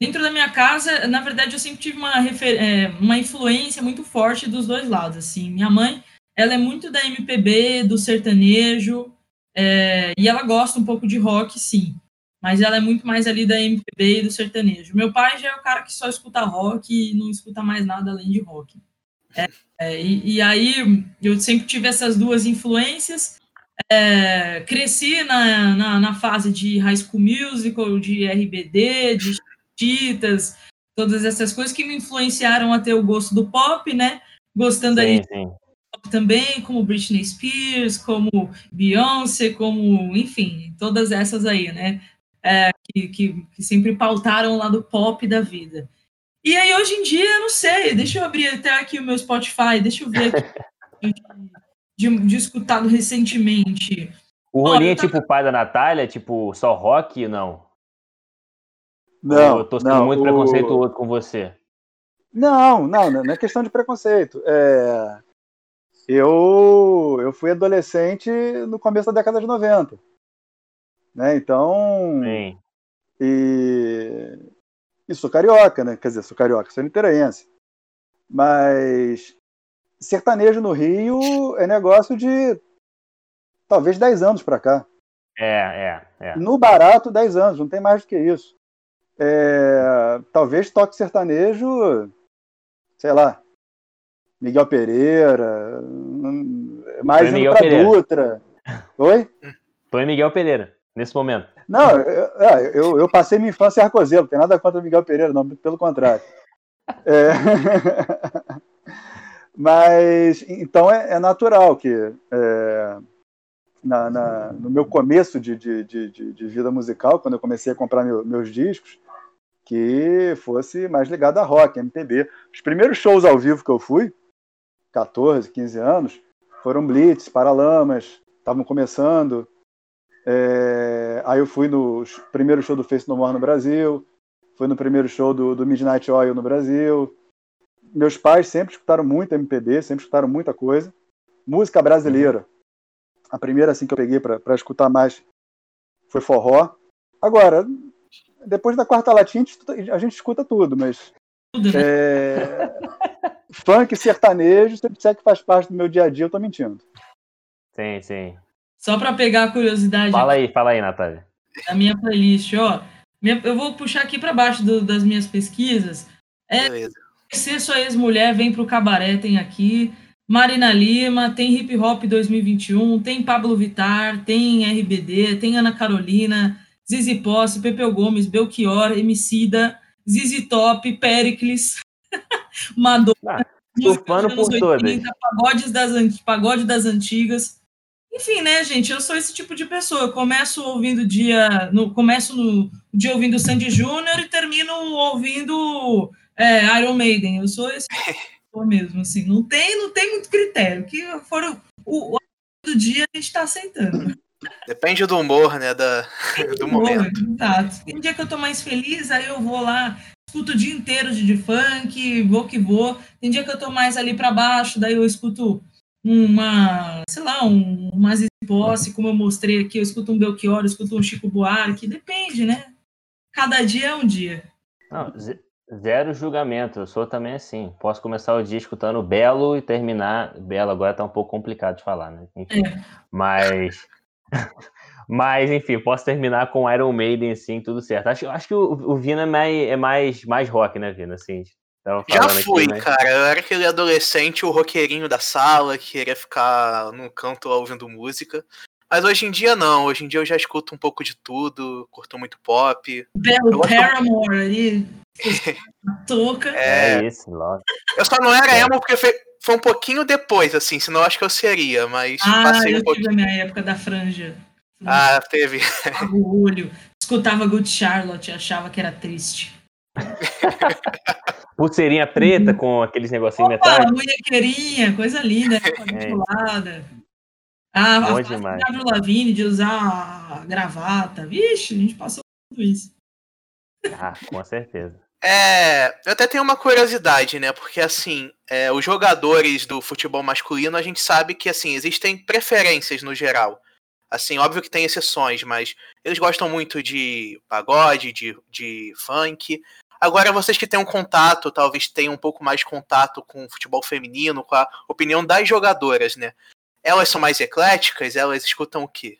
Speaker 4: dentro da minha casa, na verdade, eu sempre tive uma, refer é, uma influência muito forte dos dois lados, assim. Minha mãe, ela é muito da MPB, do sertanejo, é, e ela gosta um pouco de rock, sim. Mas ela é muito mais ali da MPB e do sertanejo. Meu pai já é o cara que só escuta rock e não escuta mais nada além de rock. É, é, e, e, aí eu sempre tive essas duas influências. É, cresci na, na, na, fase de High School Musical, de RBD, de Todas essas coisas que me influenciaram a ter o gosto do pop, né? Gostando sim, aí sim também, como Britney Spears, como Beyoncé, como, enfim, todas essas aí, né? É, que, que, que, sempre pautaram lá do pop da vida. E aí, hoje em dia, não sei, deixa eu abrir até aqui o meu Spotify, deixa eu ver aqui, de, de, escutado recentemente.
Speaker 3: O Rolinho é tipo o pai da Natália, tipo só rock, não?
Speaker 5: Não,
Speaker 3: eu tô sendo
Speaker 5: não,
Speaker 3: muito o... preconceituoso com você.
Speaker 5: Não, não, não é questão de preconceito. É eu, eu fui adolescente no começo da década de 90. Né? Então. Sim. E, e sou carioca, né? Quer dizer, sou carioca, sou niteroense. Mas sertanejo no Rio é negócio de talvez 10 anos para cá.
Speaker 3: É, é, é.
Speaker 5: No barato, 10 anos, não tem mais do que isso. É, talvez toque sertanejo, sei lá, Miguel Pereira, mais indo Miguel Pereira. Dutra. Oi?
Speaker 3: Em Miguel Pereira, nesse momento.
Speaker 5: Não, eu, é, eu, eu passei minha infância em Arcozelo, não tem nada contra o Miguel Pereira, não, pelo contrário. É... Mas, então, é, é natural que é, na, na, no meu começo de, de, de, de, vida musical, quando eu comecei a comprar meu, meus discos, que fosse mais ligado a rock, MPB. Os primeiros shows ao vivo que eu fui, 14, 15 anos, foram Blitz, Paralamas, estavam começando. É, aí eu fui no primeiro show do Face No More no Brasil, fui no primeiro show do, do Midnight Oil no Brasil. Meus pais sempre escutaram muito MPB, sempre escutaram muita coisa. Música brasileira. A primeira assim que eu peguei para escutar mais foi forró. Agora, depois da quarta latinha, a gente escuta tudo, mas. É, funk sertanejo, se eu disser que faz parte do meu dia a dia, eu tô mentindo.
Speaker 3: Sim, sim.
Speaker 4: Só para pegar a curiosidade.
Speaker 3: Fala aí, fala aí, Natália.
Speaker 4: A minha playlist, ó. Minha, eu vou puxar aqui para baixo do, das minhas pesquisas. É, Beleza. Ser Sua Ex-Mulher Vem pro Cabaré, tem aqui. Marina Lima, tem Hip Hop 2021, tem Pablo Vitar, tem RBD, tem Ana Carolina, Zizi Posse, Pepeu Gomes, Belchior, Emicida, Zizi Top, Pericles. Madonna, ah,
Speaker 3: surfando por 80, todas.
Speaker 4: Pagodes das, pagode das antigas. Enfim, né, gente? Eu sou esse tipo de pessoa. Eu começo ouvindo dia. No, começo no dia ouvindo Sandy Júnior e termino ouvindo é, Iron Maiden. Eu sou esse tipo mesmo, assim. Não tem, não tem muito critério. Que for o, o do dia a gente está aceitando.
Speaker 2: Depende do humor, né? Da, do humor, momento.
Speaker 4: Exato. Tem dia que eu tô mais feliz, aí eu vou lá escuto o dia inteiro de, de funk, vou que vou. Tem dia que eu tô mais ali para baixo, daí eu escuto uma, sei lá, um, uma posse, como eu mostrei aqui, eu escuto um Belchior, eu escuto um Chico Buarque, depende, né? Cada dia é um dia.
Speaker 3: Não, zero julgamento, eu sou também assim. Posso começar o dia escutando Belo e terminar. Belo agora tá um pouco complicado de falar, né? Enfim, é. Mas. Mas, enfim, posso terminar com Iron Maiden, assim, tudo certo. Acho, acho que o, o Vina é mais, é mais, mais rock, né, Vina? Assim,
Speaker 2: Já fui, aqui, cara. Eu era aquele adolescente, o roqueirinho da sala, que queria ficar no canto ouvindo música. Mas hoje em dia não, hoje em dia eu já escuto um pouco de tudo, curto muito pop.
Speaker 4: Belo Paramore ali, toca.
Speaker 2: É, é isso, logo. Eu só não era emo porque foi, foi um pouquinho depois, assim, senão eu acho que eu seria, mas
Speaker 4: ah, passei um eu pouquinho. tive a minha época da franja.
Speaker 2: Ah, teve.
Speaker 4: O olho. Escutava Good Charlotte, achava que era triste.
Speaker 3: Pulseirinha preta com aqueles negocinhos metálicos.
Speaker 4: Munhequeirinha, coisa linda, né? É. Ah, a demais. Avril Lavigne de usar gravata. Vixe, a gente passou tudo isso.
Speaker 3: Ah, com certeza.
Speaker 2: É, eu até tenho uma curiosidade, né? Porque assim, é, os jogadores do futebol masculino, a gente sabe que assim existem preferências no geral. Assim, óbvio que tem exceções, mas eles gostam muito de pagode, de, de funk. Agora, vocês que têm um contato, talvez tenham um pouco mais de contato com o futebol feminino, com a opinião das jogadoras, né? Elas são mais ecléticas? Elas escutam o quê?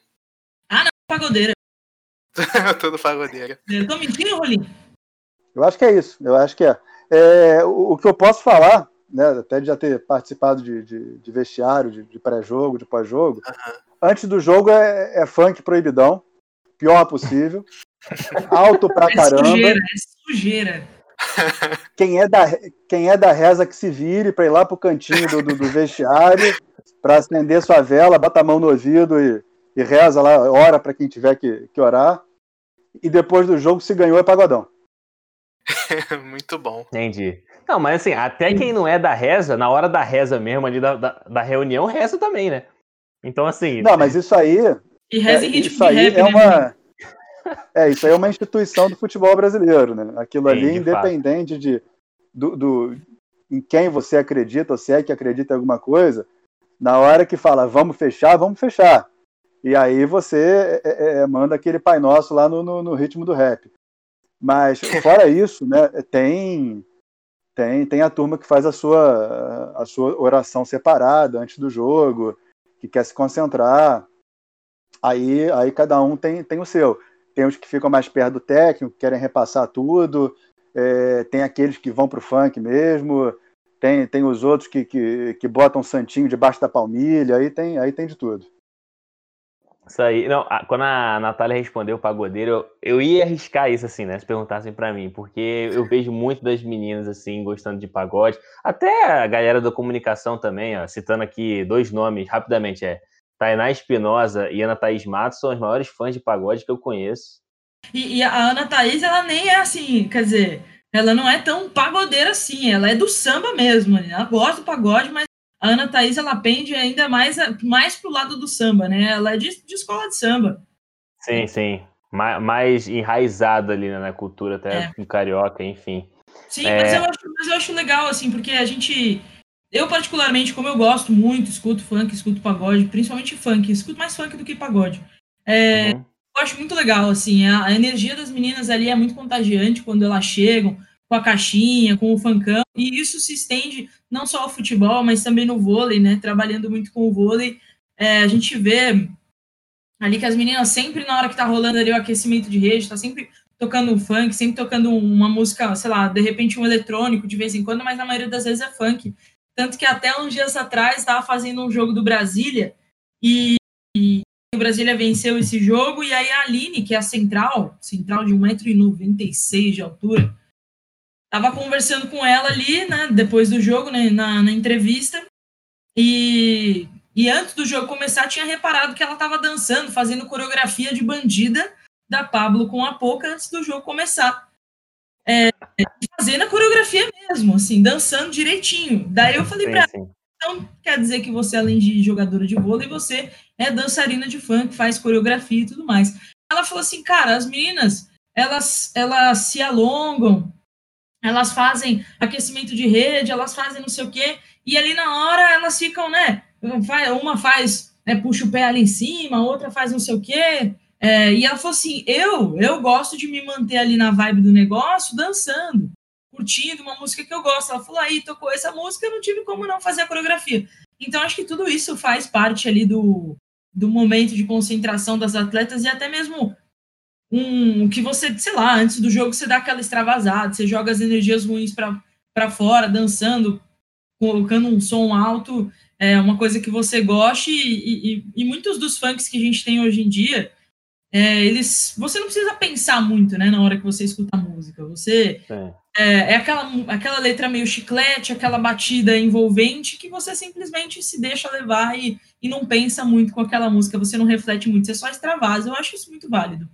Speaker 4: Ah, não, pagodeira.
Speaker 2: Tudo pagodeira.
Speaker 4: Eu tô mentindo, Rolim?
Speaker 5: Eu acho que é isso, eu acho que é. é o, o, que eu posso falar, né, até de já ter participado de, de, de vestiário, de, pré-jogo, de pós-jogo, uhum antes do jogo é, é funk proibidão, pior possível, alto pra é caramba. Sujeira,
Speaker 4: é sujeira.
Speaker 5: Quem é, da, quem é da reza que se vire para ir lá pro cantinho do, do, do vestiário, para acender sua vela, bota a mão no ouvido e, e reza lá, ora para quem tiver que, que orar. E depois do jogo, se ganhou, é pagodão.
Speaker 2: Muito bom.
Speaker 3: Entendi. Não, mas assim, até quem não é da reza, na hora da reza mesmo, ali da, da, da reunião, reza também, né? Então, assim.
Speaker 5: Não, mas isso aí.
Speaker 4: E reza é,
Speaker 5: isso aí
Speaker 4: rap,
Speaker 5: é né, uma. É, isso aí é uma instituição do futebol brasileiro, né? Aquilo Sim, ali, independente fato. de do, do, em quem você acredita, ou se é que acredita em alguma coisa, na hora que fala vamos fechar, vamos fechar. E aí você é, é, é manda aquele Pai Nosso lá no, no, no, ritmo do rap. Mas, fora isso, né, tem, tem, tem a turma que faz a sua, a sua oração separada antes do jogo que quer se concentrar. Aí, aí cada um tem, tem o seu. Tem os que ficam mais perto do técnico, querem repassar tudo. É, tem aqueles que vão para o funk mesmo. Tem, tem os outros que, que, que botam santinho debaixo da palmilha. Aí tem, aí tem de tudo.
Speaker 3: Isso aí. Não, quando a Natália respondeu o pagodeiro, eu, eu ia arriscar isso, assim, né? Se perguntassem para mim, porque eu vejo muito das meninas, assim, gostando de pagode. Até a galera da comunicação também, ó, citando aqui dois nomes rapidamente, é Tainá Espinosa e Ana Thaís Matos são os maiores fãs de pagode que eu conheço.
Speaker 4: E, e, a Ana Thaís, ela nem é assim, quer dizer, ela não é tão pagodeira assim, ela é do samba mesmo. Ela gosta do pagode, mas a Ana Thaís ela pende ainda mais, mais pro lado do samba, né? Ela é de, de escola de samba.
Speaker 3: Sim, sim. Mais, mais enraizada ali né, na cultura, até é. carioca, enfim.
Speaker 4: Sim, é... mas, eu acho, mas eu acho legal, assim, porque a gente. Eu, particularmente, como eu gosto muito, escuto funk, escuto pagode, principalmente funk, escuto mais funk do que pagode. É, uhum. Eu acho muito legal, assim, a, a energia das meninas ali é muito contagiante quando elas chegam com a caixinha, com o funkão, e isso se estende não só ao futebol, mas também no vôlei, né? Trabalhando muito com o vôlei, é, a gente vê ali que as meninas sempre, na hora que tá rolando ali o aquecimento de rede, tá sempre tocando um funk, sempre tocando uma música, sei lá, de repente um eletrônico de vez em quando, mas na maioria das vezes é funk. Tanto que até uns dias atrás estava fazendo um jogo do Brasília e, e, o Brasília venceu esse jogo, e aí a Aline, que é a central, central de 1,96m de altura, Tava conversando com ela ali, né, depois do jogo, né, na, na entrevista, e, e antes do jogo começar, tinha reparado que ela tava dançando, fazendo coreografia de bandida da Pablo com a Poca antes do jogo começar. É, fazendo a coreografia mesmo, assim, dançando direitinho. Daí eu falei para ela, então quer dizer que você, além de jogadora de vôlei, você é dançarina de funk, faz coreografia e tudo mais. Ela falou assim, cara, as meninas, elas, elas se alongam, elas fazem aquecimento de rede, elas fazem não sei o quê, e ali na hora elas ficam, né, uma faz, né, puxa o pé ali em cima, outra faz não sei o quê. É, e ela falou assim: eu, eu gosto de me manter ali na vibe do negócio, dançando, curtindo uma música que eu gosto. Ela falou: aí tocou essa música, eu não tive como não fazer a coreografia. Então, acho que tudo isso faz parte ali do, do momento de concentração das atletas e até mesmo um que você, sei lá, antes do jogo você dá aquela extravasada, você joga as energias ruins para fora, dançando, colocando um som alto, é uma coisa que você goste e, e, e muitos dos funks que a gente tem hoje em dia, é, eles, você não precisa pensar muito, né, na hora que você escuta a música. Você é, é, aquela, aquela letra meio chiclete, aquela batida envolvente que você simplesmente se deixa levar e, e não pensa muito com aquela música. Você não reflete muito, você só extravasa. Eu acho isso muito válido.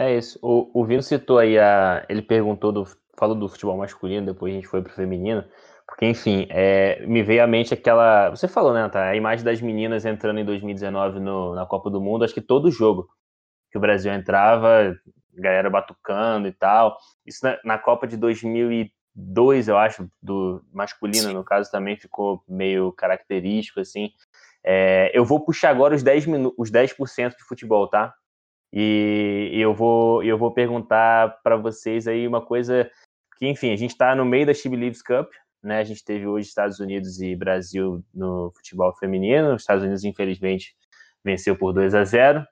Speaker 3: É isso. O, o Vino citou aí a, ele perguntou do, falou do futebol masculino, depois a gente foi pro feminino. Porque, enfim, é, me veio à mente aquela. Você falou, né, tá? A imagem das meninas entrando em 2019 no, na Copa do Mundo, acho que todo jogo que o Brasil entrava, galera batucando e tal. Isso na, na, Copa de 2002, eu acho, do masculino, no caso, também ficou meio característico, assim. É, eu vou puxar agora os 10%, os 10 de futebol, tá? E, eu vou eu vou perguntar para vocês aí uma coisa que, enfim, a gente está no meio da Chibi Leaves Cup, né? A gente teve hoje Estados Unidos e Brasil no futebol feminino. Os Estados Unidos, infelizmente, venceu por 2 a 0.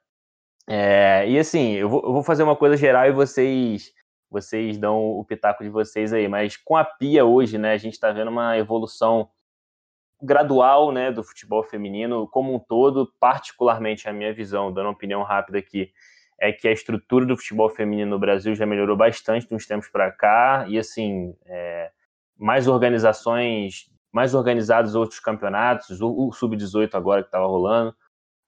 Speaker 3: É, e assim, eu vou, eu vou, fazer uma coisa geral e vocês vocês dão o pitaco de vocês aí. Mas com a Pia hoje, né, a gente está vendo uma evolução gradual, né, do futebol feminino como um todo. Particularmente a minha visão, dando uma opinião rápida aqui, é que a estrutura do futebol feminino no Brasil já melhorou bastante de uns tempos para cá e assim é, mais organizações, mais organizados outros campeonatos, o, o sub-18 agora que estava rolando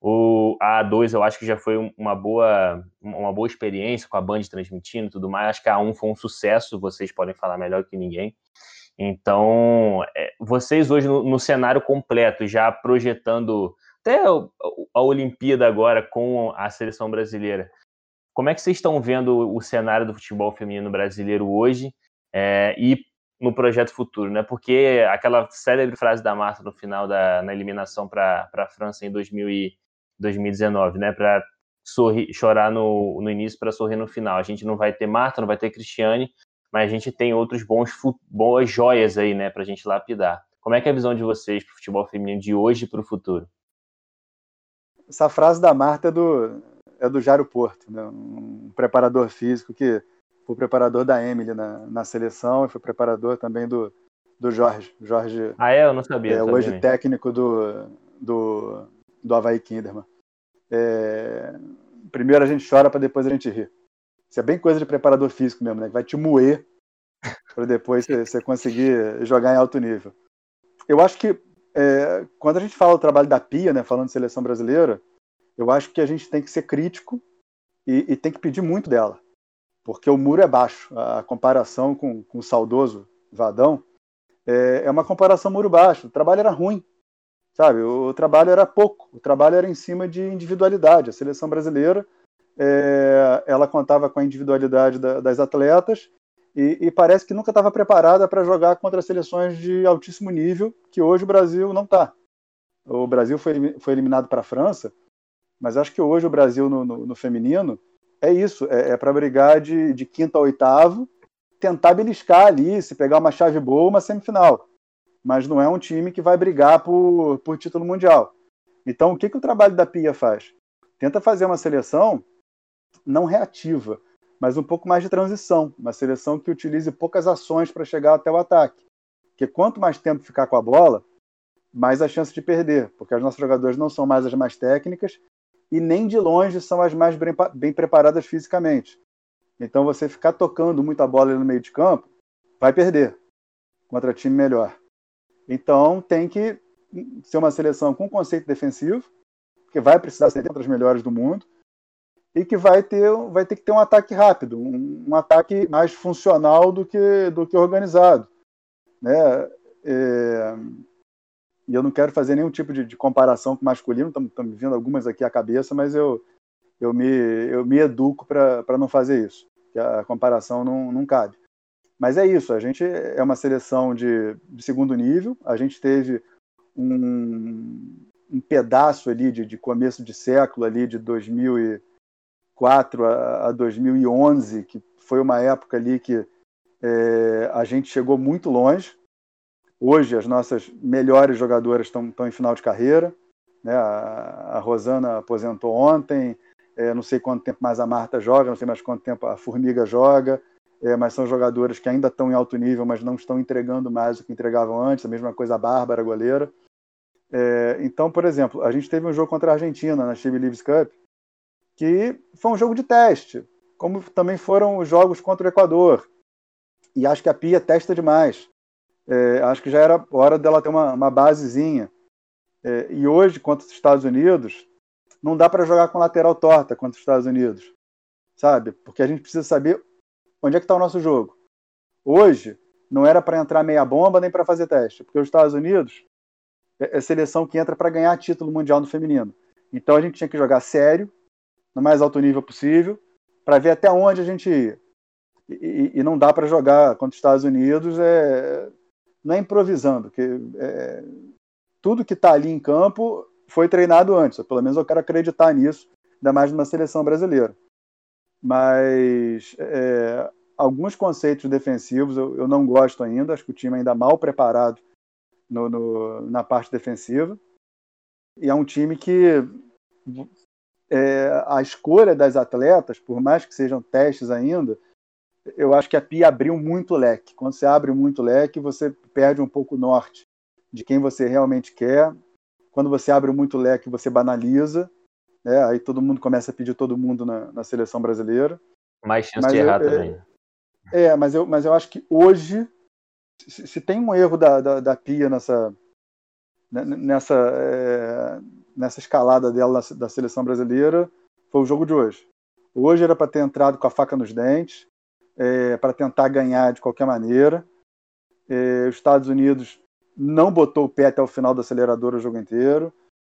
Speaker 3: o A2 eu acho que já foi uma boa, uma boa experiência com a Band transmitindo e tudo mais. Acho que a A1 foi um sucesso, vocês podem falar melhor que ninguém. Então, é, vocês hoje no, no, cenário completo, já projetando até a Olimpíada agora com a seleção brasileira, como é que vocês estão vendo o cenário do futebol feminino brasileiro hoje é, e no projeto futuro, né? Porque aquela célebre frase da Marta no final da na eliminação para a França em 2000 2019, né? Para sorrir, chorar no, no início para sorrir no final. A gente não vai ter Marta, não vai ter Cristiane, mas a gente tem outros bons boas joias aí, né, para a gente lapidar. Como é que é a visão de vocês para o futebol feminino de hoje e para o futuro?
Speaker 5: Essa frase da Marta é do, é do Jário Porto, né? um preparador físico que foi preparador da Emily na, na seleção e foi preparador também do, do Jorge. Jorge
Speaker 3: ah, é? Eu não sabia.
Speaker 5: É, hoje técnico do, do, do Havaí Kinderman. É... Primeiro a gente chora para depois a gente rir. Isso é bem coisa de preparador físico mesmo, né? Vai te moer para depois você conseguir jogar em alto nível. Eu acho que é, quando a gente fala do trabalho da Pia, né, falando de seleção brasileira, eu acho que a gente tem que ser crítico e, e tem que pedir muito dela, porque o muro é baixo. A comparação com, com o saudoso Vadão é, é uma comparação muro baixo. O trabalho era ruim, Sabe, o trabalho era pouco, o trabalho era em cima de individualidade. A seleção brasileira, é, ela contava com a individualidade da, das atletas e, e, parece que nunca estava preparada para jogar contra seleções de altíssimo nível, que hoje o Brasil não está. O Brasil foi, foi eliminado para a França, mas acho que hoje o Brasil no, no, no feminino é isso, é, é para brigar de, de quinto a oitavo, tentar beliscar ali, se pegar uma chave boa, uma semifinal mas não é um time que vai brigar por, por título mundial. Então, o que, que o trabalho da Pia faz? Tenta fazer uma seleção não reativa, mas um pouco mais de transição, uma seleção que utilize poucas ações para chegar até o ataque. Porque quanto mais tempo ficar com a bola, mais a chance de perder, porque as nossas jogadoras não são mais as mais técnicas e nem de longe são as mais bem, preparadas fisicamente. Então, você ficar tocando muita bola no meio de campo, vai perder contra time melhor. Então tem que ser uma seleção com conceito defensivo, que vai precisar ser entre as melhores do mundo, e que vai ter, vai ter que ter um ataque rápido, um, um ataque mais funcional do que, do que organizado. Né? É, e eu não quero fazer nenhum tipo de, de comparação com o masculino, estão me vindo algumas aqui à cabeça, mas eu, eu, me, eu me educo para não fazer isso, que a comparação não, não cabe. Mas é isso, a gente é uma seleção de, de segundo nível, a gente teve um, um pedaço ali de, de, começo de século, ali de 2004 a, a 2011, que foi uma época ali que é, a gente chegou muito longe. Hoje, as nossas melhores jogadoras estão em final de carreira. Né? A, a Rosana aposentou ontem, é, não sei quanto tempo mais a Marta joga, não sei mais quanto tempo a Formiga joga, é, mas são jogadoras que ainda estão em alto nível, mas não estão entregando mais do que entregavam antes. A mesma coisa a Bárbara, a goleira. É, então, por exemplo, a gente teve um jogo contra a Argentina na Chile Leaves Cup, que foi um jogo de teste, como também foram os jogos contra o Equador. E acho que a Pia testa demais. É, acho que já era hora dela ter uma, uma basezinha. É, e hoje, contra os Estados Unidos, não dá para jogar com lateral torta contra os Estados Unidos, sabe? Porque a gente precisa saber onde é que está o nosso jogo. Hoje, não era para entrar meia bomba nem para fazer teste, porque os Estados Unidos é, é seleção que entra para ganhar título mundial no feminino. Então a gente tinha que jogar sério, no mais alto nível possível, para ver até onde a gente ia. E, e não dá para jogar contra os Estados Unidos é, não é improvisando, que é, tudo que está ali em campo foi treinado antes, pelo menos eu quero acreditar nisso, ainda mais numa seleção brasileira. Mas é, alguns conceitos defensivos eu, eu, não gosto ainda, acho que o time ainda mal preparado no, no, na parte defensiva. E é um time que é, a escolha das atletas, por mais que sejam testes ainda, eu acho que a Pia abriu muito leque. Quando você abre muito leque, você perde um pouco o norte de quem você realmente quer. Quando você abre muito leque, você banaliza. Né? Aí todo mundo começa a pedir todo mundo na, na seleção brasileira.
Speaker 3: Mais chance mas de errar eu, é, também.
Speaker 5: É, é, mas eu, mas eu acho que hoje, se, se tem um erro da, da, da Pia nessa, né, nessa, é, nessa escalada dela da seleção brasileira, foi o jogo de hoje. Hoje era para ter entrado com a faca nos dentes, é, para tentar ganhar de qualquer maneira. É, os Estados Unidos não botou o pé até o final do acelerador o jogo inteiro.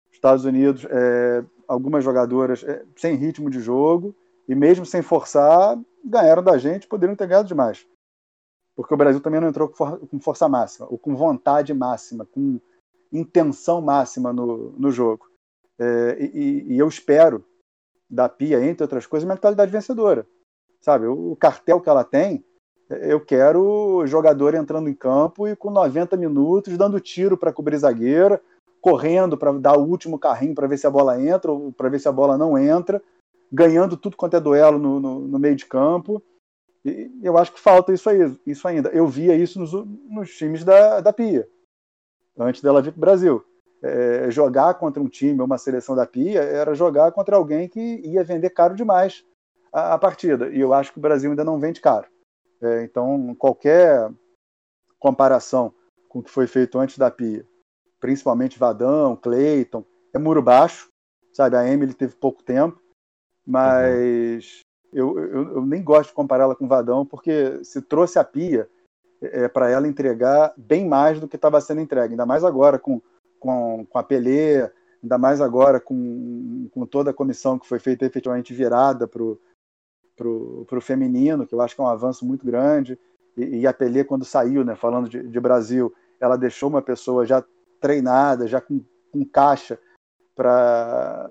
Speaker 5: Os Estados Unidos, é, algumas jogadoras é, sem ritmo de jogo, e mesmo sem forçar, ganharam da gente, poderiam ter ganhado demais. Porque o Brasil também não entrou com, for com força máxima, ou com vontade máxima, com intenção máxima no, no jogo. É, e, e, eu espero da Pia, entre outras coisas, mentalidade vencedora sabe? O cartel que ela tem, eu quero jogador entrando em campo e com 90 minutos dando tiro para cobrir zagueira, correndo para dar o último carrinho para ver se a bola entra ou para ver se a bola não entra, ganhando tudo quanto é duelo no, no, no, meio de campo. E eu acho que falta isso aí, isso ainda. Eu via isso nos, nos times da, da Pia, antes dela vir para o Brasil. É, jogar contra um time ou uma seleção da Pia era jogar contra alguém que ia vender caro demais a, a partida. E eu acho que o Brasil ainda não vende caro. É, então, qualquer comparação com o que foi feito antes da Pia, principalmente Vadão, Cleiton, é muro baixo, sabe? A Emily teve pouco tempo, mas uhum. eu, eu, eu, nem gosto de compará-la com Vadão, porque se trouxe a Pia é, para ela entregar bem mais do que estava sendo entregue, ainda mais agora com, com, com a Pelé, ainda mais agora com, com toda a comissão que foi feita efetivamente virada para o para o feminino, que eu acho que é um avanço muito grande. E, e a Pelé, quando saiu, né, falando de, de, Brasil, ela deixou uma pessoa já treinada, já com, com caixa para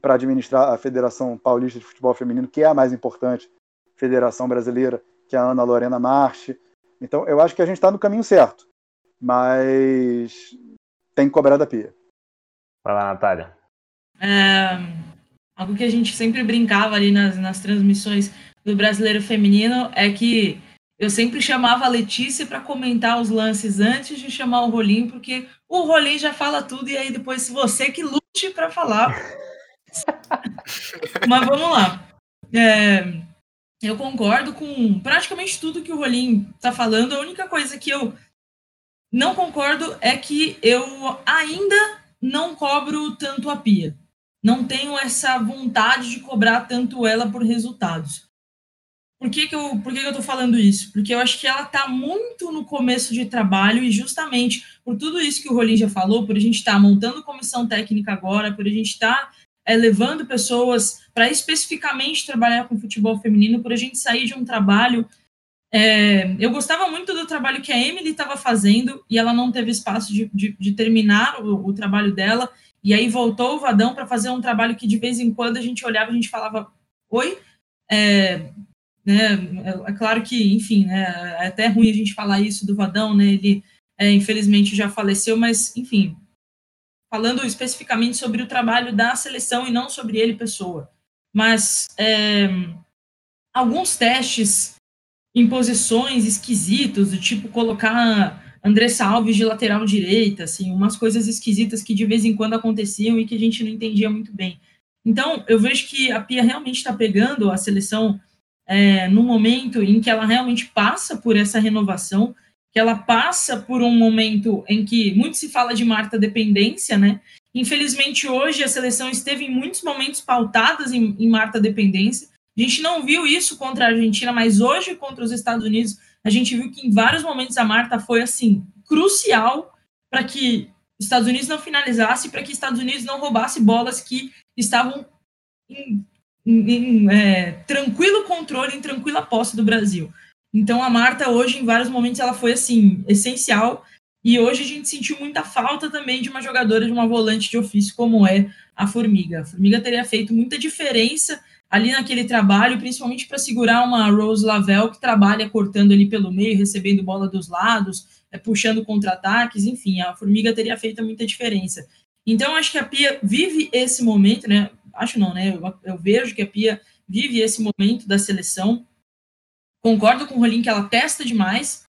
Speaker 5: para administrar a Federação Paulista de Futebol Feminino, que é a mais importante federação brasileira, que é a Ana Lorena Marchi. Então, eu acho que a gente está no caminho certo, mas tem que cobrar da pia.
Speaker 3: Vai lá, Natália.
Speaker 4: É, algo que a gente sempre brincava ali nas, nas transmissões do Brasileiro Feminino é que eu sempre chamava a Letícia para comentar os lances antes de chamar o Rolim, porque o Rolim já fala tudo e aí depois se você que lute para falar. Mas vamos lá. É, eu concordo com praticamente tudo que o Rolim está falando. A única coisa que eu não concordo é que eu ainda não cobro tanto a Pia não tenho essa vontade de cobrar tanto ela por resultados. Por que, que eu por que, que falando isso? Porque eu acho que ela está muito no começo de trabalho e justamente por tudo isso que o Rolim já falou, por a gente estar tá montando comissão técnica agora, por a gente estar tá, é, levando pessoas para especificamente trabalhar com futebol feminino, por a gente sair de um trabalho. É, eu gostava muito do trabalho que a Emily estava fazendo e ela não teve espaço de, de, de terminar o, o trabalho dela E aí voltou o Vadão para fazer um trabalho que de vez em quando a gente olhava, a gente falava, oi, é, né, é, é claro que, enfim, né, é até ruim a gente falar isso do Vadão, né, ele é, infelizmente já faleceu, mas, enfim, falando especificamente sobre o trabalho da seleção e não sobre ele, pessoa. Mas é, alguns testes em posições esquisitos, do tipo colocar Andressa Alves de lateral direita, assim, umas coisas esquisitas que de vez em quando aconteciam e que a gente não entendia muito bem. Então, eu vejo que a Pia realmente está pegando a seleção é, no momento em que ela realmente passa por essa renovação, que ela passa por um momento em que muito se fala de Marta dependência, né? Infelizmente, hoje a seleção esteve em muitos momentos pautadas em, em Marta dependência. A gente não viu isso contra a Argentina, mas hoje contra os Estados Unidos a gente viu que em vários momentos a Marta foi assim crucial para que Estados Unidos não finalizasse, para que Estados Unidos não roubasse bolas que estavam em, em, em é, tranquilo controle, em tranquila posse do Brasil. Então a Marta hoje em vários momentos ela foi assim essencial e hoje a gente sentiu muita falta também de uma jogadora de uma volante de ofício como é a Formiga. A Formiga teria feito muita diferença ali naquele trabalho, principalmente para segurar uma Rose Lavelle que trabalha cortando ali pelo meio, recebendo bola dos lados, é, puxando contra-ataques, enfim, a Formiga teria feito muita diferença. Então, acho que a Pia vive esse momento, né? Acho não, né? Eu, eu vejo que a Pia vive esse momento da seleção. Concordo com o Rolim que ela testa demais.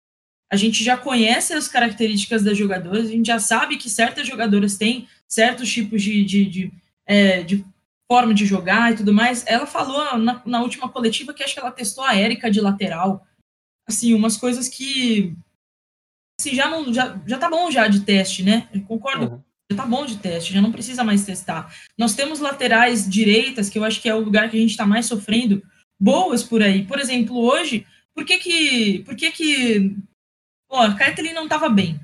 Speaker 4: A gente já conhece as características das jogadoras, a gente já sabe que certas jogadoras têm certos tipos de, de, de, é, de forma de jogar e tudo mais. Ela falou na, na última coletiva que acho que ela testou a Érica de lateral. Assim, umas coisas que assim, já não já, já tá bom já de teste, né? Eu concordo. Uhum. Já tá bom de teste, já não precisa mais testar. Nós temos laterais direitas, que eu acho que é o lugar que a gente está mais sofrendo, boas por aí. Por exemplo, hoje, por que que, por que, que ó, a Kathleen não estava bem?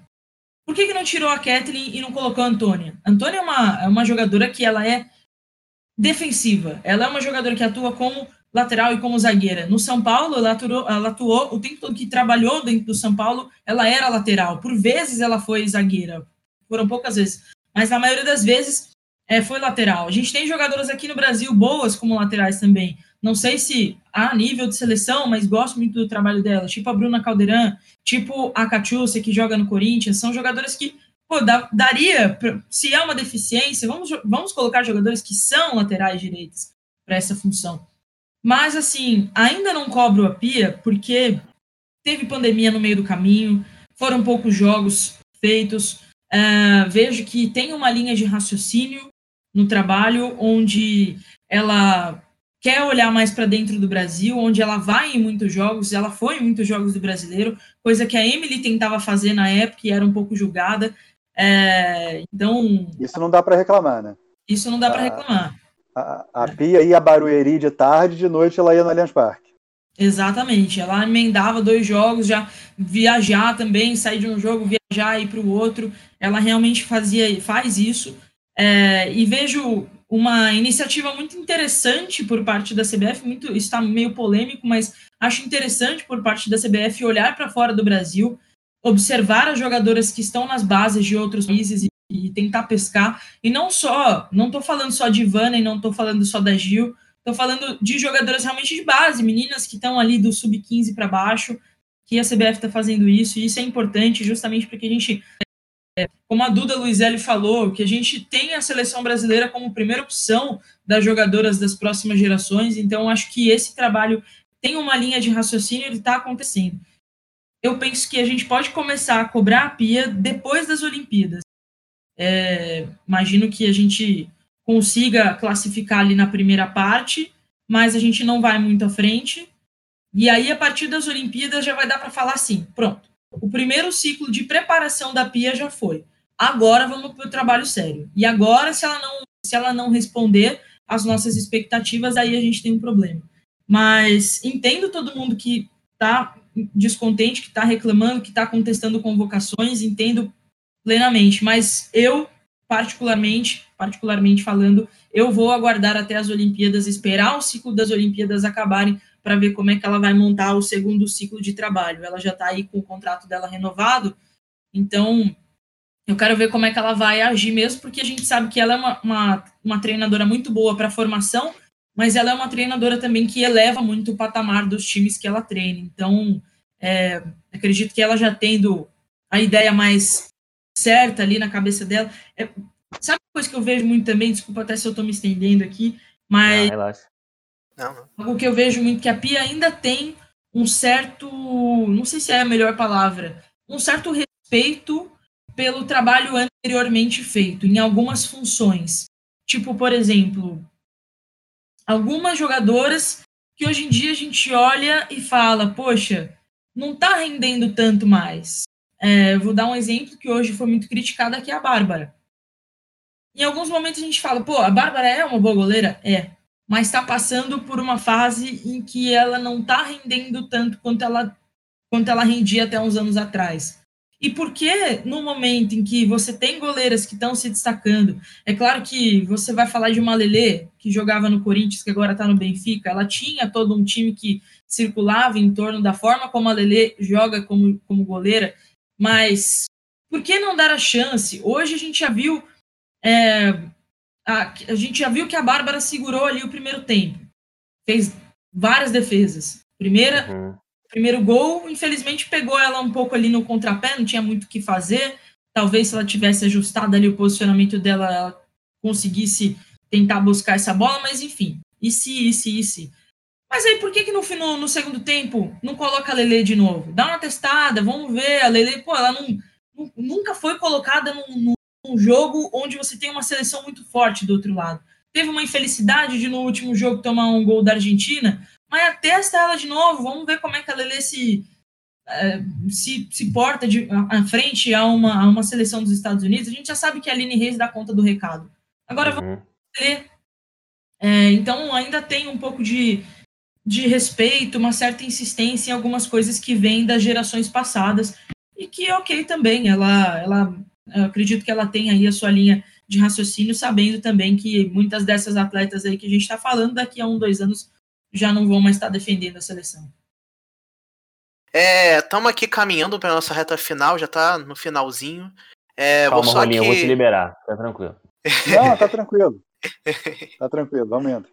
Speaker 4: Por que, que não tirou a Kathleen e não colocou a Antônia? Antônia é uma, é uma jogadora que ela é defensiva. Ela é uma jogadora que atua como lateral e como zagueira. No São Paulo, ela atuou, ela atuou o tempo todo que trabalhou dentro do São Paulo, ela era lateral. Por vezes ela foi zagueira, foram poucas vezes, mas na maioria das vezes é, foi lateral. A gente tem jogadoras aqui no Brasil boas como laterais também. Não sei se a nível de seleção, mas gosto muito do trabalho dela. Tipo a Bruna Caldeirão, tipo a Catiúcia, que joga no Corinthians. São jogadoras que pô, daria, pra, se é uma deficiência, vamos, vamos colocar jogadores que são laterais direitos para essa função. Mas, assim, ainda não cobro a pia, porque teve pandemia no meio do caminho, foram poucos jogos feitos. Uh, vejo que tem uma linha de raciocínio no trabalho onde ela quer olhar mais para dentro do Brasil, onde ela vai em muitos jogos, ela foi em muitos jogos do brasileiro, coisa que a Emily tentava fazer na época e era um pouco julgada. É, então.
Speaker 5: Isso não dá para reclamar, né?
Speaker 4: Isso não dá para reclamar.
Speaker 5: A, a Pia ia a Barueri de tarde, de noite ela ia no Allianz Parque.
Speaker 4: Exatamente. Ela emendava dois jogos, já viajar também, sair de um jogo, viajar e ir para o outro. Ela realmente fazia, faz isso. É, e vejo uma iniciativa muito interessante por parte da CBF, muito está meio polêmico, mas acho interessante por parte da CBF olhar para fora do Brasil, observar as jogadoras que estão nas bases de outros países e, e tentar pescar. E não só, não estou falando só de Ivana e não estou falando só da Gil, estou falando de jogadoras realmente de base, meninas que estão ali do sub-15 para baixo, que a CBF está fazendo isso, e isso é importante justamente porque a gente, como a Duda Luizelli falou, que a gente tem a seleção brasileira como primeira opção das jogadoras das próximas gerações, então acho que esse trabalho tem uma linha de raciocínio, ele está acontecendo eu penso que a gente pode começar a cobrar a pia depois das Olimpíadas. É, imagino que a gente consiga classificar ali na primeira parte, mas a gente não vai muito à frente. E aí, a partir das Olimpíadas, já vai dar para falar assim: pronto, o primeiro ciclo de preparação da pia já foi. Agora vamos para o trabalho sério. E agora, se ela não, se ela não responder às nossas expectativas, aí a gente tem um problema. Mas entendo todo mundo que está descontente, que está reclamando, que está contestando convocações, entendo plenamente, mas eu, particularmente, particularmente falando, eu vou aguardar até as Olimpíadas, esperar o ciclo das Olimpíadas acabarem para ver como é que ela vai montar o segundo ciclo de trabalho. Ela já está aí com o contrato dela renovado, então Eu quero ver como é que ela vai agir mesmo, porque a gente sabe que ela é uma, uma, uma treinadora muito boa para formação, mas ela é uma treinadora também que eleva muito o patamar dos times que ela treina. Então, é, acredito que ela já tendo a ideia mais certa ali na cabeça dela. É, sabe uma coisa que eu vejo muito também? Desculpa até se eu estou me estendendo aqui, mas.
Speaker 3: Não, não.
Speaker 4: Algo que eu vejo muito que a Pia ainda tem um certo. Não sei se é a melhor palavra. Um certo respeito pelo trabalho anteriormente feito, em algumas funções. Tipo, por exemplo, algumas jogadoras que hoje em dia a gente olha e fala, poxa, não está rendendo tanto mais. É, vou dar um exemplo que hoje foi muito criticado aqui, a Bárbara. Em alguns momentos a gente fala, pô, a Bárbara é uma boa goleira? É. Mas está passando por uma fase em que ela não está rendendo tanto quanto ela, quanto ela rendia até uns anos atrás. E por que no momento em que você tem goleiras que estão se destacando, é claro que você vai falar de uma Lelê, que jogava no Corinthians, que agora está no Benfica, ela tinha todo um time que circulava em torno da forma como a Lelê joga como, como goleira, mas por que não dar a chance? Hoje a gente já viu é, a, a gente já viu que a Bárbara segurou ali o primeiro tempo, fez várias defesas. Primeira, uhum primeiro gol, infelizmente pegou ela um pouco ali no contrapé, não tinha muito o que fazer. Talvez se ela tivesse ajustado ali o posicionamento dela, ela conseguisse tentar buscar essa bola, mas enfim, e se, e se, e se. Mas aí por que que no, no, no segundo tempo não coloca a Lele de novo? Dá uma testada, vamos ver, a Lele, pô, ela não, nunca foi colocada num, num jogo onde você tem uma seleção muito forte do outro lado. Teve uma infelicidade de no último jogo tomar um gol da Argentina, mas testa ela de novo, vamos ver como é que a Lele se, é, se, se porta de, à frente a uma, a uma seleção dos Estados Unidos. A gente já sabe que a Aline Reis dá conta do recado. Agora uhum. vamos ler. É, então ainda tem um pouco de, de respeito, uma certa insistência em algumas coisas que vêm das gerações passadas e que ok também, ela, ela acredito que ela tem aí a sua linha de raciocínio, sabendo também que muitas dessas atletas aí que a gente está falando daqui a um, dois anos já não vão mais estar defendendo a seleção.
Speaker 2: É, estamos aqui caminhando para nossa reta final, já está no finalzinho. É,
Speaker 3: Calma, vou só Rolinha, que... eu vou te liberar, tá tranquilo.
Speaker 5: Não, tá tranquilo. Tá tranquilo, aumenta.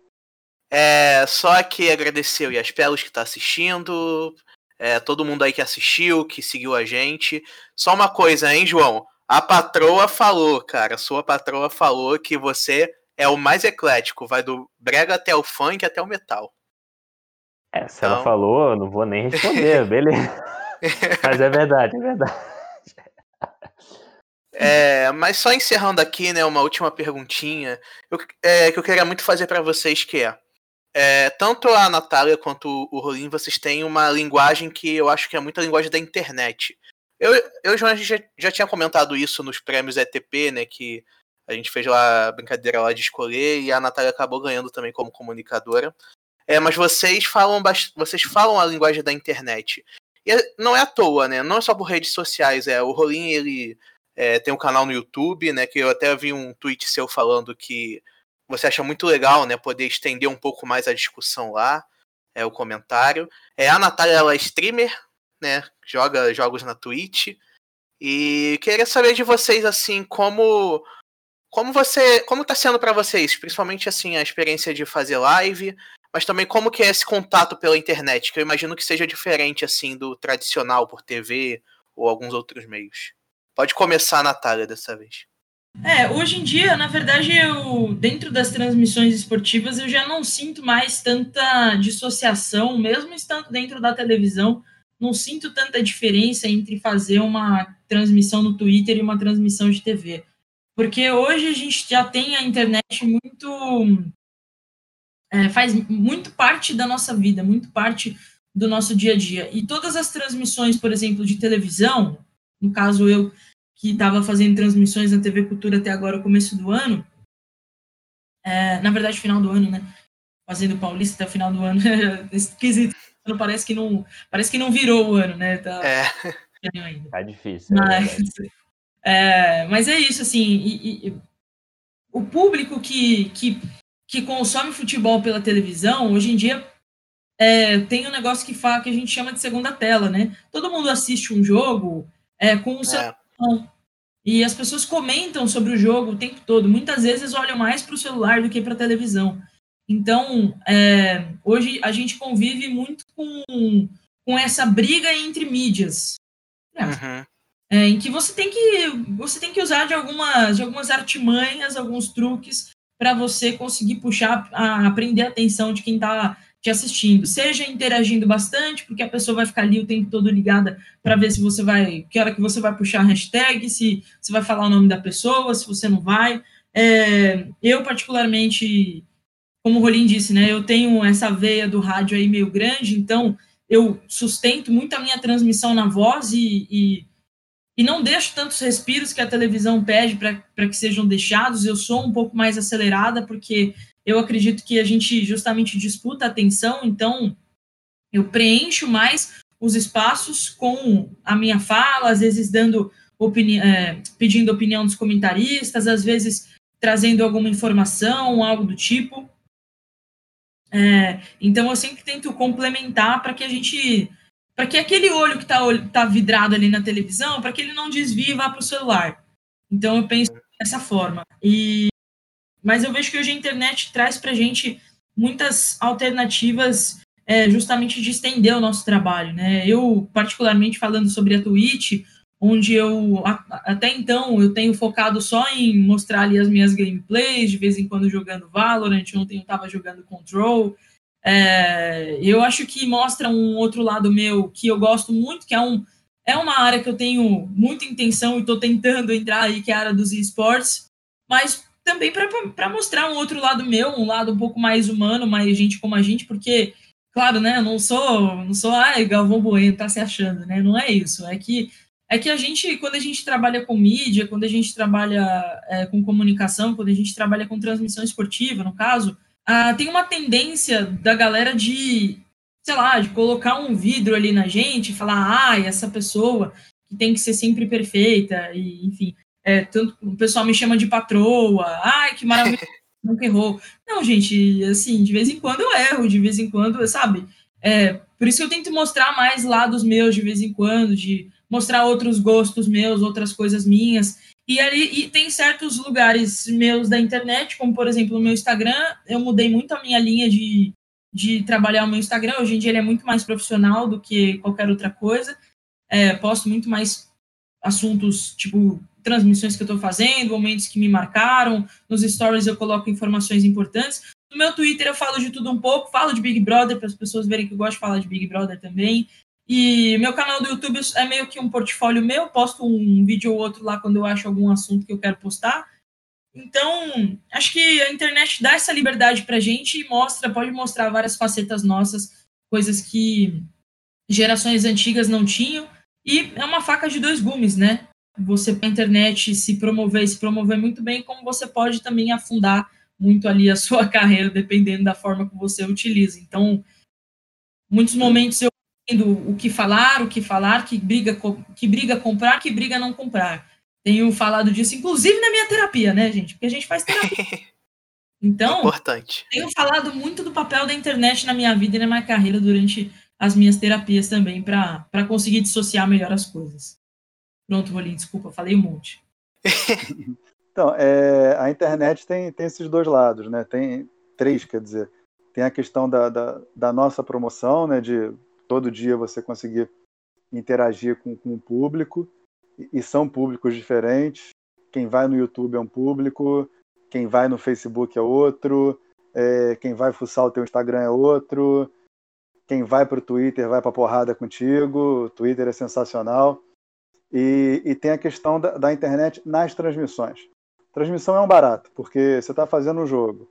Speaker 2: É, só que agradecer o Yaspelos que está assistindo, é, todo mundo aí que assistiu, que seguiu a gente. Só uma coisa, hein, João? A patroa falou, cara, sua patroa falou que você é o mais eclético, vai do brega até o funk até o metal.
Speaker 3: É, se então... ela falou, eu não vou nem responder, beleza. Mas é verdade, é verdade.
Speaker 2: É, mas só encerrando aqui, né, uma última perguntinha eu, é, que eu queria muito fazer para vocês, que é, é, tanto a Natália quanto o Rolim, vocês têm uma linguagem que eu acho que é muita linguagem da internet. Eu, eu João, já, já tinha comentado isso nos prêmios ETP, né, que a gente fez lá a brincadeira lá de escolher e a Natália acabou ganhando também como comunicadora. É, mas vocês falam vocês falam a linguagem da internet. E é, não é à toa, né? Não é só por redes sociais. É, o Rolim, ele é, tem um canal no YouTube, né? Que eu até vi um tweet seu falando que você acha muito legal, né? Poder estender um pouco mais a discussão lá. É o comentário. É, a Natália, ela é streamer, né? Joga jogos na Twitch. E queria saber de vocês, assim, como como você, como está sendo para vocês, principalmente assim a experiência de fazer live, mas também como que é esse contato pela internet, que eu imagino que seja diferente assim do tradicional por TV ou alguns outros meios. Pode começar, Natália, dessa vez.
Speaker 4: É, hoje em dia, na verdade, eu dentro das transmissões esportivas eu já não sinto mais tanta dissociação, mesmo estando dentro da televisão, não sinto tanta diferença entre fazer uma transmissão no Twitter e uma transmissão de TV. Porque hoje a gente já tem a internet muito é, faz muito parte da nossa vida, muito parte do nosso dia a dia. E todas as transmissões, por exemplo, de televisão, no caso eu que estava fazendo transmissões na TV Cultura até agora, começo do ano, é, na verdade, final do ano, né? Fazendo Paulista até o final do ano, esquisito. Parece que não, parece que não virou o ano, né? Tá,
Speaker 2: é.
Speaker 3: Ainda. Tá difícil. É
Speaker 4: mas é, mas é isso, assim, e, e, o público que, que que consome futebol pela televisão, hoje em dia é, tem um negócio que, fala, que a gente chama de segunda tela, né? Todo mundo assiste um jogo é, com o seu. É. E as pessoas comentam sobre o jogo o tempo todo. Muitas vezes olham mais para o celular do que para a televisão. Então, é, hoje a gente convive muito com, com essa briga entre mídias. É, uhum. é, em que você tem que você tem que usar de algumas, de algumas artimanhas, alguns truques para você conseguir puxar, a, aprender a atenção de quem está te assistindo, seja interagindo bastante, porque a pessoa vai ficar ali o tempo todo ligada para ver se você vai, que hora que você vai puxar a hashtag, se você vai falar o nome da pessoa, se você não vai. É, eu, particularmente, como o Rolim disse, né, eu tenho essa veia do rádio aí meio grande, então eu sustento muito a minha transmissão na voz e, e, e não deixo tantos respiros que a televisão pede para que sejam deixados. Eu sou um pouco mais acelerada, porque eu acredito que a gente justamente disputa a atenção, então eu preencho mais os espaços com a minha fala, às vezes dando opini é, pedindo opinião dos comentaristas, às vezes trazendo alguma informação, algo do tipo. É, então eu sempre tento complementar para que a gente, para que aquele olho que está tá vidrado ali na televisão, para que ele não desvie e vá para o celular. Então eu penso dessa forma. E mas eu vejo que hoje a internet traz para a gente muitas alternativas é, justamente de estender o nosso trabalho, né? Eu, particularmente falando sobre a Twitch, onde eu, até então, eu tenho focado só em mostrar ali as minhas gameplays, de vez em quando jogando Valorant, ontem eu estava jogando Control, é, eu acho que mostra um outro lado meu que eu gosto muito, que é um é uma área que eu tenho muita intenção e estou tentando entrar aí, que é a área dos esportes, mas também para mostrar um outro lado meu, um lado um pouco mais humano, mais gente como a gente, porque, claro, né, eu não sou, não sou, ai, Galvão Bueno, tá se achando, né? Não é isso. É que é que a gente, quando a gente trabalha com mídia, quando a gente trabalha é, com comunicação, quando a gente trabalha com transmissão esportiva, no caso, ah, tem uma tendência da galera de, sei lá, de colocar um vidro ali na gente e falar, ai, essa pessoa que tem que ser sempre perfeita, e enfim. É, tanto o pessoal me chama de patroa, ai, que maravilha, nunca errou. Não, gente, assim, de vez em quando eu erro, de vez em quando, sabe? É, por isso que eu tento mostrar mais lados meus de vez em quando, de mostrar outros gostos meus, outras coisas minhas. E ali e tem certos lugares meus da internet, como por exemplo o meu Instagram, eu mudei muito a minha linha de, de trabalhar o meu Instagram. Hoje em dia ele é muito mais profissional do que qualquer outra coisa. É, posto muito mais assuntos tipo transmissões que eu estou fazendo, momentos que me marcaram. Nos stories eu coloco informações importantes. No meu Twitter eu falo de tudo um pouco, falo de Big Brother para as pessoas verem que eu gosto de falar de Big Brother também. E meu canal do YouTube é meio que um portfólio meu, posto um vídeo ou outro lá quando eu acho algum assunto que eu quero postar. Então, acho que a internet dá essa liberdade para a gente e mostra, pode mostrar várias facetas nossas, coisas que gerações antigas não tinham. E é uma faca de dois gumes, né? você na internet se promover, se promover muito bem, como você pode também afundar muito ali a sua carreira, dependendo da forma que você utiliza. Então, muitos momentos eu o que falar, o que falar, que briga, que briga comprar, que briga não comprar. Tenho falado disso, inclusive na minha terapia, né, gente? Porque a gente faz terapia. Então,
Speaker 2: Importante.
Speaker 4: tenho falado muito do papel da internet na minha vida e na minha carreira durante as minhas terapias também, para conseguir dissociar melhor as coisas. Pronto, Rolim, desculpa, falei um monte.
Speaker 5: então, é, a internet tem, tem esses dois lados, né? Tem três, quer dizer. Tem a questão da, da, da nossa promoção, né? De todo dia você conseguir interagir com, com o público. E, e são públicos diferentes. Quem vai no YouTube é um público, quem vai no Facebook é outro, é, quem vai fuçar o teu Instagram é outro, quem vai para o Twitter vai para porrada contigo, o Twitter é sensacional. E, e tem a questão da, da, internet nas transmissões. Transmissão é um barato, porque você está fazendo um jogo.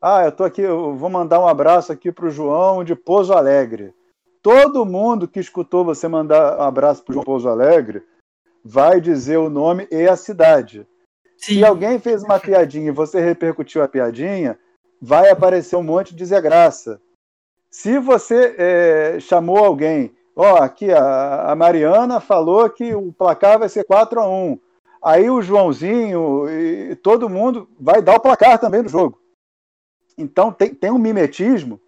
Speaker 5: Ah, eu estou aqui, eu vou mandar um abraço aqui para o João de Pouso Alegre. Todo mundo que escutou você mandar um abraço para o João Pouso Alegre vai dizer o nome e a cidade. Sim. Se alguém fez uma piadinha e você repercutiu a piadinha, vai aparecer um monte de dizer graça. Se você é, chamou alguém Ó, aqui a, a Mariana falou que o placar vai ser 4 a 1 Aí o Joãozinho e todo mundo vai dar o placar também do jogo. Então tem, tem um mimetismo,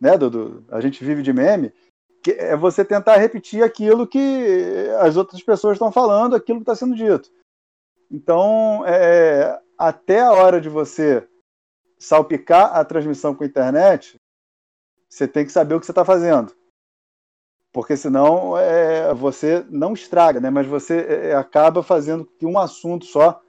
Speaker 5: né, Dudu? A gente vive de meme, é você tentar repetir aquilo que as outras pessoas estão falando, aquilo que está sendo dito. Então, é, até a hora de você salpicar a transmissão com a internet, você tem que saber o que você está fazendo. Porque senão é, você não estraga, né? mas você é, acaba fazendo que um assunto só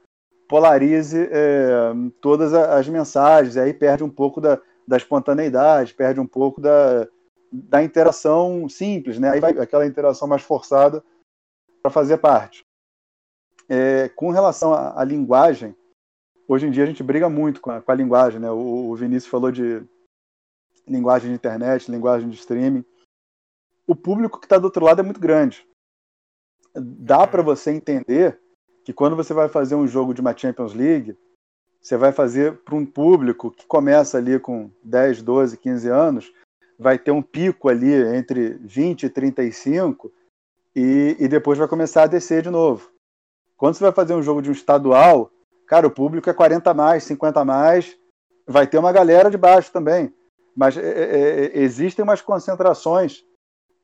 Speaker 5: polarize é, todas as mensagens, e aí perde um pouco da, da espontaneidade, perde um pouco da, da interação simples, né? Aí vai aquela interação mais forçada para fazer parte. É, com relação à, linguagem, hoje em dia a gente briga muito com a, com a linguagem, né? O, o, Vinícius falou de linguagem de internet, linguagem de streaming. O público que está do outro lado é muito grande. Dá para você entender que quando você vai fazer um jogo de uma Champions League, você vai fazer para um público que começa ali com 10, 12, 15 anos, vai ter um pico ali entre 20 e 35 e, e depois vai começar a descer de novo. Quando você vai fazer um jogo de um estadual, cara, o público é 40 a mais, 50 a mais, vai ter uma galera de baixo também. Mas é, é, é existem umas concentrações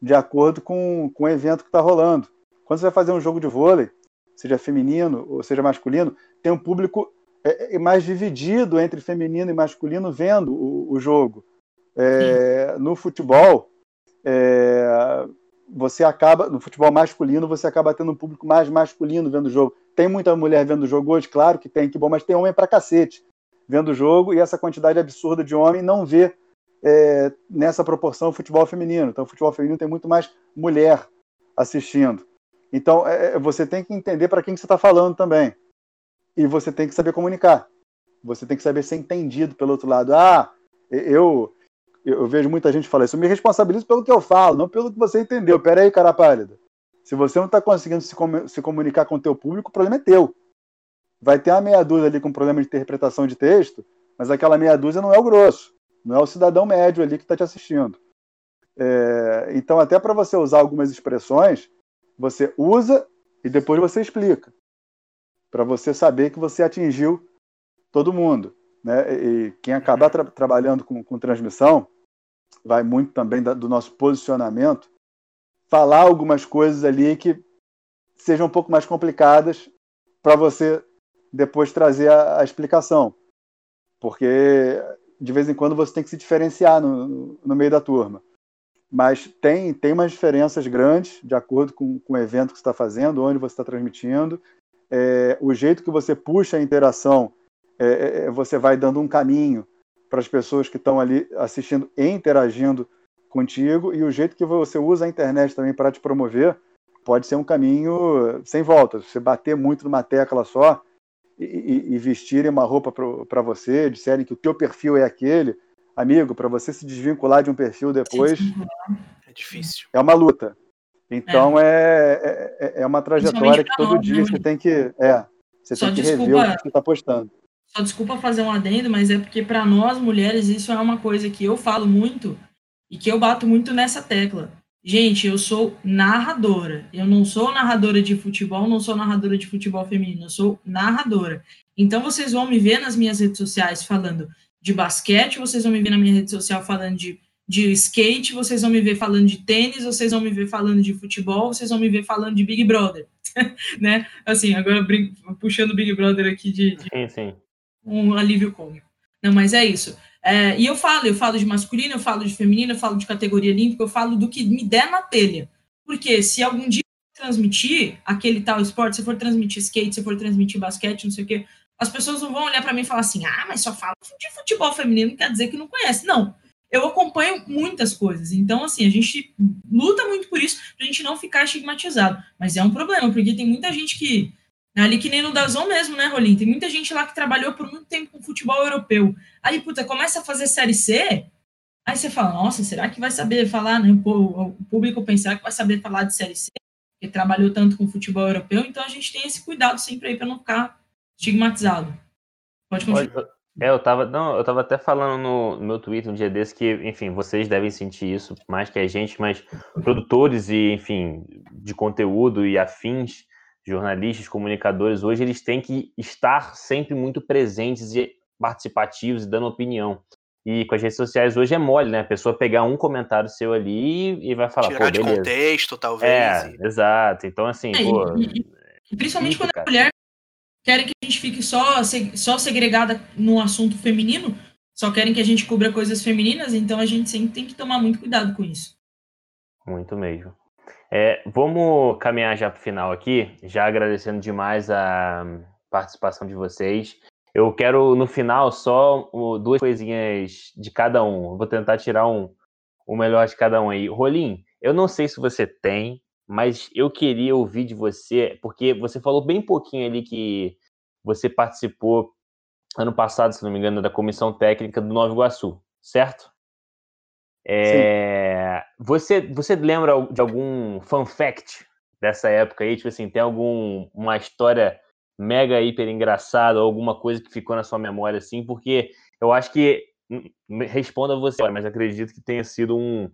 Speaker 5: de acordo com, com o evento que está rolando. Quando você vai fazer um jogo de vôlei, seja feminino ou seja masculino, tem um público é, é mais dividido entre feminino e masculino vendo o, o jogo. É, no futebol, é, você acaba, no futebol masculino, você acaba tendo um público mais masculino vendo o jogo. Tem muita mulher vendo o jogo hoje, claro que tem, que bom, mas tem homem pra cacete vendo o jogo e essa quantidade absurda de homem não vê é, nessa proporção o futebol feminino. Então, o futebol feminino tem muito mais mulher assistindo. Então, é, é você tem que entender para quem que você está falando também. E você tem que saber comunicar. Você tem que saber ser entendido pelo outro lado. Ah, eu eu vejo muita gente falar isso. Eu me responsabilizo pelo que eu falo, não pelo que você entendeu. Pera aí, cara pálida. Se você não está conseguindo se, com se comunicar com o teu público, o problema é teu. Vai ter uma meia dúzia ali com problema de interpretação de texto, mas aquela meia dúzia não é o grosso. Não é o cidadão médio ali que está te assistindo. É, então, até para você usar algumas expressões, você usa e depois você explica. Para você saber que você atingiu todo mundo. Né? E quem acabar tra trabalhando com, com, transmissão vai muito também da, do nosso posicionamento, falar algumas coisas ali que sejam um pouco mais complicadas para você depois trazer a, a, explicação. Porque de vez em quando você tem que se diferenciar no, no meio da turma. Mas tem, tem umas diferenças grandes de acordo com, com o evento que você está fazendo, onde você está transmitindo. É, o jeito que você puxa a interação é, é, é, você vai dando um caminho para as pessoas que estão ali assistindo e interagindo contigo, e o jeito que você usa a internet também para te promover pode ser um caminho sem volta. Você bater muito numa tecla só e, e, e vestirem uma roupa para você, disserem que o teu perfil é aquele, amigo, para você se desvincular de um perfil depois.
Speaker 2: É difícil.
Speaker 5: É uma luta. Então é, é, é, é uma trajetória que todo dia né? você tem que. É, você Só tem que desculpa, rever o que você está postando.
Speaker 4: Só desculpa fazer um adendo, mas é porque para nós mulheres isso é uma coisa que eu falo muito e que eu bato muito nessa tecla. Gente, eu sou narradora. Eu não sou narradora de futebol, não sou narradora de futebol feminino, eu sou narradora. Então vocês vão me ver nas minhas redes sociais falando de basquete, vocês vão me ver na minha rede social falando de, de skate, vocês vão me ver falando de tênis, vocês vão me ver falando de futebol, vocês vão me ver falando de Big Brother. né? Assim, agora puxando Big Brother aqui de, de...
Speaker 3: Sim, sim
Speaker 4: um alívio cômico. Não, mas é isso. É, e eu falo, eu falo de masculino, eu falo de feminino, eu falo de categoria olímpica, eu falo do que me der na telha. Porque se algum dia transmitir aquele tal esporte, se for transmitir skate, se for transmitir basquete, não sei o quê, as pessoas não vão olhar para mim e falar assim: ah, mas só fala de futebol feminino, quer dizer que não conhece. Não. Eu acompanho muitas coisas. Então, assim, a gente luta muito por isso, pra gente não ficar estigmatizado. Mas é um problema, porque tem muita gente que ali que nem no Dazon mesmo, né, Rolim? Tem muita gente lá que trabalhou por muito tempo com futebol europeu. Aí, puta, começa a fazer Série C, aí você fala, nossa, será que vai saber falar, né? O público pensar que vai saber falar de Série C, que trabalhou tanto com futebol europeu, então a gente tem esse cuidado sempre aí para não ficar estigmatizado. Pode continuar.
Speaker 3: É, eu tava, não, eu tava até falando no, no meu Twitter um dia desse que, enfim, vocês devem sentir isso mais que a gente, mas produtores e, enfim, de conteúdo e afins jornalistas, comunicadores, hoje eles têm que estar sempre muito presentes e participativos e dando opinião. E com as redes sociais hoje é mole, né? A pessoa pegar um comentário seu ali e vai falar,
Speaker 2: Tirar
Speaker 3: pô,
Speaker 2: de
Speaker 3: beleza.
Speaker 2: contexto, talvez.
Speaker 3: É, exato. Então, assim, é, pô...
Speaker 4: E, e, principalmente quando a mulher querem que a gente fique só, só segregada no assunto feminino, só querem que a gente cubra coisas femininas, então a gente sempre tem que tomar muito cuidado com isso.
Speaker 3: Muito mesmo. É, vamos caminhar já para o final aqui, já agradecendo demais a participação de vocês. Eu quero, no final, só duas coisinhas de cada um. vou tentar tirar um, o melhor de cada um aí. Rolim, eu não sei se você tem, mas eu queria ouvir de você, porque você falou bem pouquinho ali que você participou ano passado, se não me engano, da comissão técnica do Nova Iguaçu, certo? É, você, você lembra de algum fun fact dessa época aí? Tipo assim, tem algum uma história mega hiper engraçada ou alguma coisa que ficou na sua memória assim? Porque eu acho que hum, responda você, mas acredito que tenha sido um,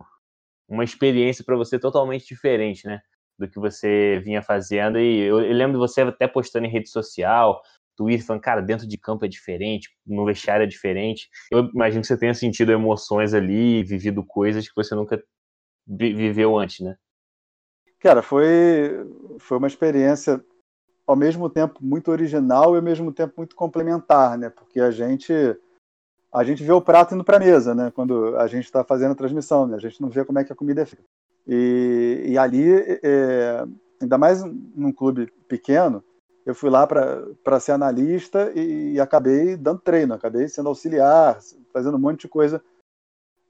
Speaker 3: uma experiência para você totalmente diferente, né? Do que você vinha fazendo. E eu, eu lembro de você até postando em rede social, Twitter, falando, cara, dentro de campo é diferente, no vestiário é diferente. Eu imagino que você tenha sentido emoções ali, vivido coisas que você nunca viveu antes, né?
Speaker 5: Cara, foi, foi uma experiência ao mesmo tempo muito original e ao mesmo tempo muito complementar, né? Porque a gente a gente vê o prato indo para a mesa, né? Quando a gente está fazendo a transmissão, né? A gente não vê como é que a comida é feita. E, e ali, é, ainda mais num clube pequeno, eu fui lá para ser analista e, e, acabei dando treino, acabei sendo auxiliar, fazendo um monte de coisa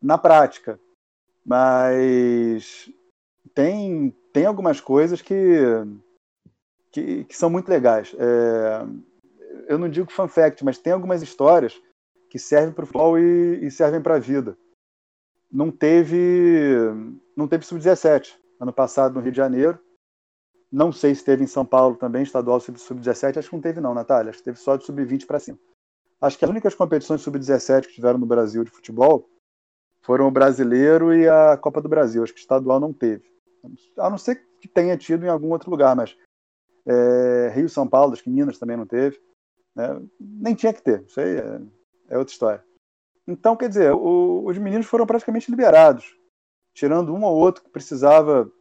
Speaker 5: na prática. Mas tem, tem algumas coisas que, que, que são muito legais. É, eu não digo fun fact, mas tem algumas histórias que servem para o futebol e, e servem para a vida. Não teve, não teve sub-17 ano passado no Rio de Janeiro não sei se teve em São Paulo também, estadual sub-17. Acho que não teve, não, Natália. Acho que teve só de sub-20 para cima. Acho que as únicas competições sub-17 que tiveram no Brasil de futebol foram o brasileiro e a Copa do Brasil. Acho que estadual não teve. A não ser que tenha tido em algum outro lugar, mas é, Rio, São Paulo, acho que Minas também não teve. Né? Nem tinha que ter. Isso aí é, é outra história. Então, quer dizer, o, os meninos foram praticamente liberados. Tirando um ou outro que precisava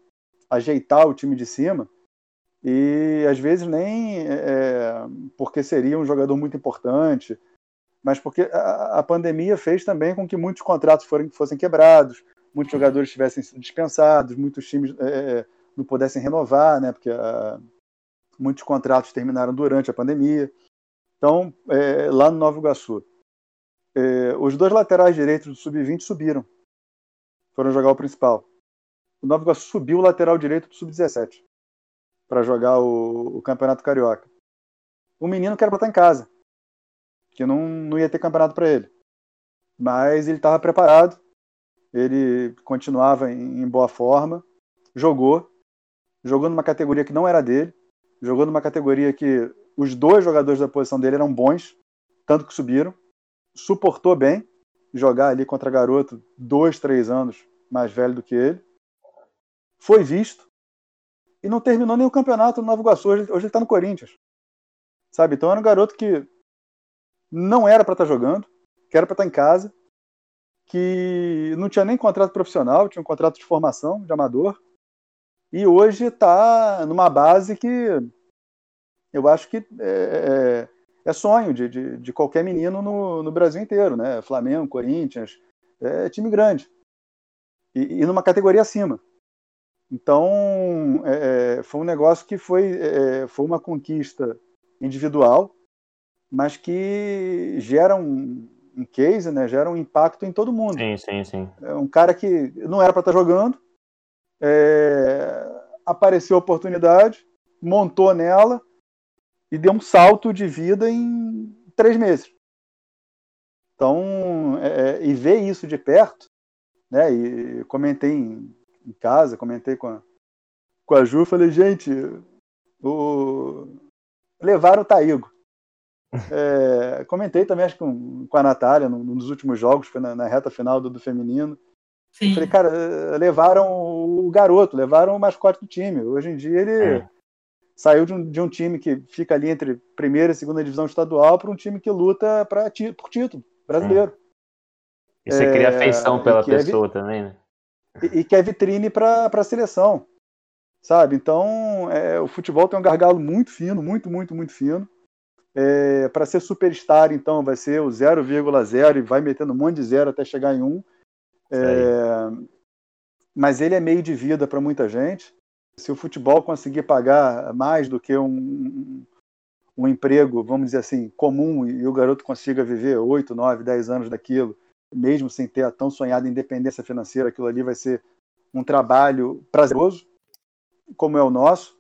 Speaker 5: ajeitar o time de cima, e às vezes nem é, porque seria um jogador muito importante, mas porque a, a, pandemia fez também com que muitos contratos forem, fossem quebrados, muitos jogadores tivessem sido dispensados, muitos times é, é não pudessem renovar, né, porque a, muitos contratos terminaram durante a pandemia. Então, é, lá no Nova Iguaçu, é, os dois laterais direitos do Sub-20 subiram, foram jogar o principal. O Nova Iguaçu subiu o lateral direito do Sub-17 para jogar o, o, Campeonato Carioca. O menino quer botar em casa, que não, não ia ter campeonato para ele. Mas ele estava preparado, ele continuava em, em boa forma, jogou, jogou numa categoria que não era dele, jogou numa categoria que os dois jogadores da posição dele eram bons, tanto que subiram, suportou bem jogar ali contra garoto dois, três anos mais velho do que ele, foi visto, e não terminou nem o campeonato no Nova Iguaçu. Hoje, hoje ele está no Corinthians. Sabe? Então era um garoto que não era para estar tá jogando, que era para estar tá em casa, que não tinha nem contrato profissional, tinha um contrato de formação, de amador. E hoje está numa base que eu acho que é, é, é sonho de, de, de, qualquer menino no, no, Brasil inteiro, né? Flamengo, Corinthians, é time grande. E, e numa categoria acima. Então, é, é, foi um negócio que foi, é, é, foi uma conquista individual, mas que gera um, um case, né, gera um impacto em todo mundo.
Speaker 3: Sim, sim, sim.
Speaker 5: É um cara que não era para estar tá jogando, é, apareceu a oportunidade, montou nela e deu um salto de vida em três meses. Então, é, e ver isso de perto, né, e comentei em em casa, comentei com a, com a Ju, falei, gente, o... levaram o Taigo. É, comentei também, acho que com, com a Natália, nos últimos jogos, foi na, na reta final do, do feminino. Sim. Falei, cara, levaram o garoto, levaram o mascote do time. Hoje em dia ele é. saiu de um, de um time que fica ali entre primeira e segunda divisão estadual para um time que luta pra, por título brasileiro.
Speaker 3: É. E você é, cria afeição pela é pessoa também, né?
Speaker 5: E, e que é vitrine para a seleção, sabe? Então, é, o futebol tem um gargalo muito fino, muito, muito, muito fino. É, para ser superstar, então, vai ser o 0,0 e vai metendo um monte de zero até chegar em 1. É, mas ele é meio de vida para muita gente. Se o futebol conseguir pagar mais do que um, um emprego, vamos dizer assim, comum e o garoto consiga viver 8, 9, 10 anos daquilo, mesmo sem ter a tão sonhada independência financeira, aquilo ali vai ser um trabalho prazeroso, como é o nosso.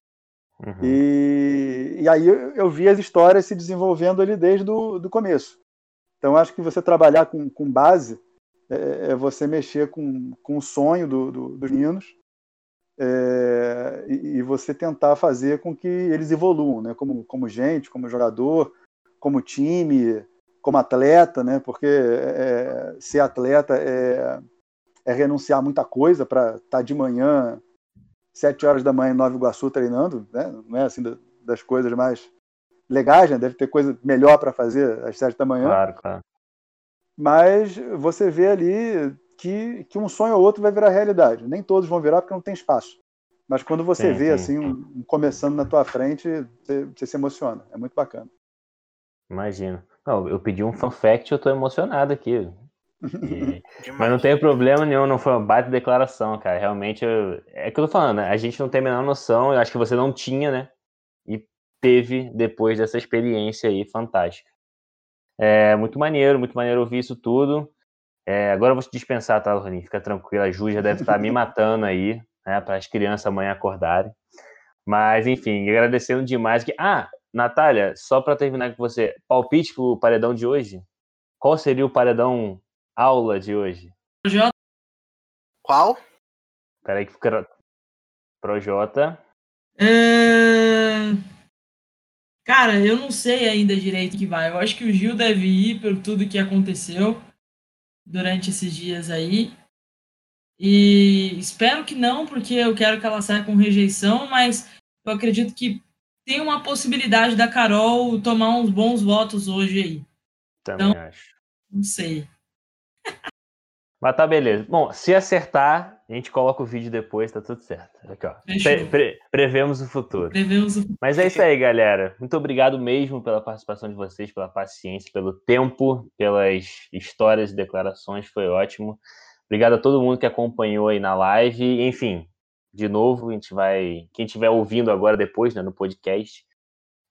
Speaker 5: Uhum. E, e aí eu, eu, vi as histórias se desenvolvendo ali desde o do começo. Então acho que você trabalhar com, com base é, é você mexer com, com o sonho do, do, dos meninos é, e, e, você tentar fazer com que eles evoluam, né? como, como gente, como jogador, como time, como atleta, né? porque é, ser atleta é, é renunciar a muita coisa para estar tá de manhã, sete horas da manhã em Nova Iguaçu treinando, né? não é assim das coisas mais legais, né? deve ter coisa melhor para fazer às sete da manhã.
Speaker 3: Claro, claro.
Speaker 5: Mas você vê ali que, que um sonho ou outro vai virar realidade. Nem todos vão virar porque não tem espaço. Mas quando você sim, vê sim, assim um, um, começando na tua frente, você, você, se emociona. É muito bacana.
Speaker 3: Imagino. Não, eu pedi um fun fact, eu tô emocionado aqui. E... Mas não tem problema nenhum, não foi uma baita declaração, cara. Realmente, eu... é que eu tô falando, né? A gente não tem a menor noção, eu acho que você não tinha, né? E teve depois dessa experiência aí fantástica. É muito maneiro, muito maneiro ouvir isso tudo. É, agora eu vou te dispensar, tá, Ronin? Fica tranquila, a Ju já deve estar me matando aí, né, para as crianças amanhã acordarem. Mas, enfim, agradecendo demais. Que... Ah, Natália, só para terminar com você, palpite pro paredão de hoje? Qual seria o paredão aula de hoje?
Speaker 2: Projota. Qual?
Speaker 3: Peraí que fica. Projota.
Speaker 4: É... Cara, eu não sei ainda direito que vai. Eu acho que o Gil deve ir por tudo que aconteceu durante esses dias aí. E espero que não, porque eu quero que ela saia com rejeição, mas eu acredito que tem uma possibilidade da Carol tomar uns bons votos hoje aí.
Speaker 3: Também então, acho.
Speaker 4: Não sei.
Speaker 3: Mas tá beleza. Bom, se acertar, a gente coloca o vídeo depois, tá tudo certo. Aqui, ó. Pre pre prevemos o futuro.
Speaker 4: Prevemos o
Speaker 3: futuro. Mas é isso aí, galera. Muito obrigado mesmo pela participação de vocês, pela paciência, pelo tempo, pelas histórias e declarações. Foi ótimo. Obrigado a todo mundo que acompanhou aí na live. Enfim, de novo, a gente vai. Quem estiver ouvindo agora depois, né, no podcast,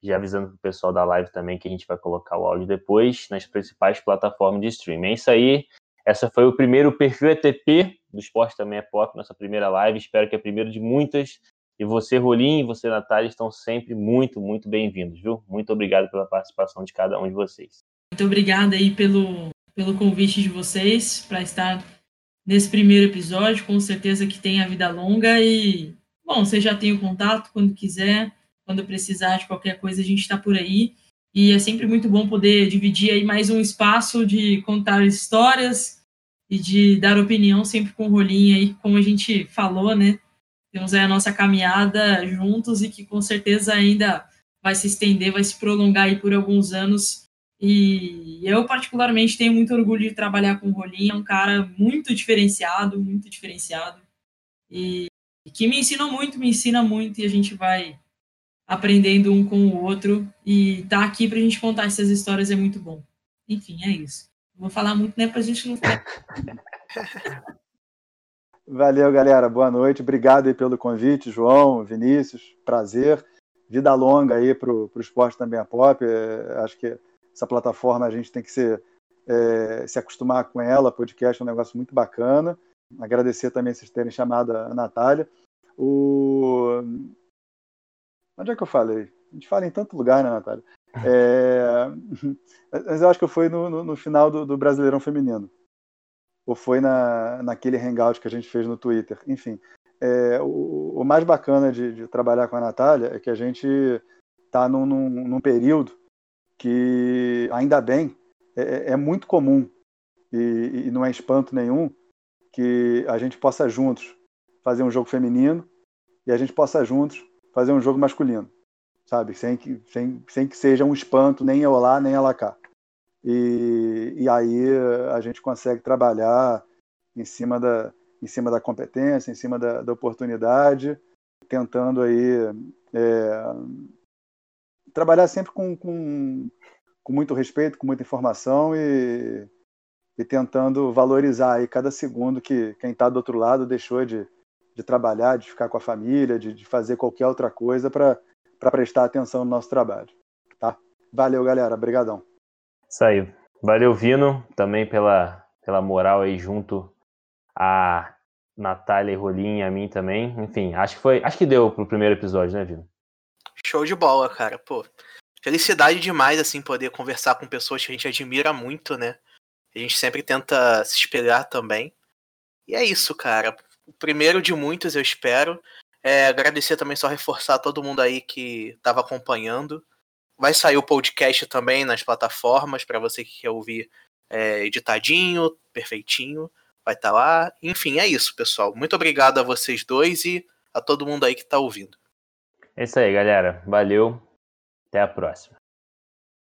Speaker 3: já avisando pro pessoal da live também que a gente vai colocar o áudio depois nas principais plataformas de streaming. É isso aí. Essa foi o primeiro perfil ETP do Esporte Também é Pop, nossa primeira live. Espero que é a primeira de muitas. E você, Rolim, e você, Natália, estão sempre muito, muito bem-vindos, viu? Muito obrigado pela participação de cada um de vocês.
Speaker 4: Muito obrigada aí pelo, pelo convite de vocês para estar nesse primeiro episódio. Com certeza que tem a vida longa e, bom, você já tem o contato quando quiser, quando precisar de qualquer coisa, a gente está por aí. E é sempre muito bom poder dividir aí mais um espaço de contar histórias e de dar opinião sempre com o aí, como a gente falou, né? Temos aí a nossa caminhada juntos e que com certeza ainda vai se estender, vai se prolongar aí por alguns anos. E eu, particularmente, tenho muito orgulho de trabalhar com o Rolinho, é um cara muito diferenciado, muito diferenciado. E que me ensinou muito, me ensina muito, e a gente vai aprendendo um com o outro. E tá aqui pra gente contar essas histórias é muito bom. Enfim, é isso. Vou falar muito, né, pra gente não.
Speaker 5: Valeu, galera. Boa noite. Obrigado aí pelo convite, João, Vinícius. Prazer. Vida longa aí pro, pro esporte também a pop. É, acho que essa plataforma a gente tem que ser, é, se acostumar com ela. Podcast é um negócio muito bacana. Agradecer também vocês terem chamado a Natália. O Onde é que eu falei? A gente fala em tanto lugar, né, Natália? É... Mas eu acho que foi no, no, no final do, do, Brasileirão Feminino. Ou foi na, naquele hangout que a gente fez no Twitter. Enfim, é, o, o, mais bacana de, de, trabalhar com a Natália é que a gente está num, num, num, período que, ainda bem, é, é muito comum e, e não é espanto nenhum que a gente possa juntos fazer um jogo feminino e a gente possa juntos fazer um jogo masculino, sabe? Sem que, sem, sem que seja um espanto, nem eu lá, nem ela cá. E, e aí a gente consegue trabalhar em cima da, em cima da competência, em cima da, da oportunidade, tentando aí é, trabalhar sempre com, com, com muito respeito, com muita informação e, e tentando valorizar aí cada segundo que quem está do outro lado deixou de, de trabalhar, de ficar com a família, de, de fazer qualquer outra coisa para prestar atenção no nosso trabalho. Tá? Valeu, galera. Obrigadão.
Speaker 3: Isso aí. Valeu, Vino, também pela, pela moral aí junto a Natália e Rolim a mim também. Enfim, acho que foi. Acho que deu pro primeiro episódio, né, Vino?
Speaker 2: Show de bola, cara. Pô, felicidade demais, assim, poder conversar com pessoas que a gente admira muito, né? A gente sempre tenta se espelhar também. E é isso, cara. O primeiro de muitos, eu espero. É, agradecer também, só reforçar todo mundo aí que estava acompanhando. Vai sair o podcast também nas plataformas para você que quer ouvir é, editadinho, perfeitinho. Vai estar tá lá. Enfim, é isso, pessoal. Muito obrigado a vocês dois e a todo mundo aí que está ouvindo.
Speaker 3: É isso aí, galera. Valeu. Até a próxima.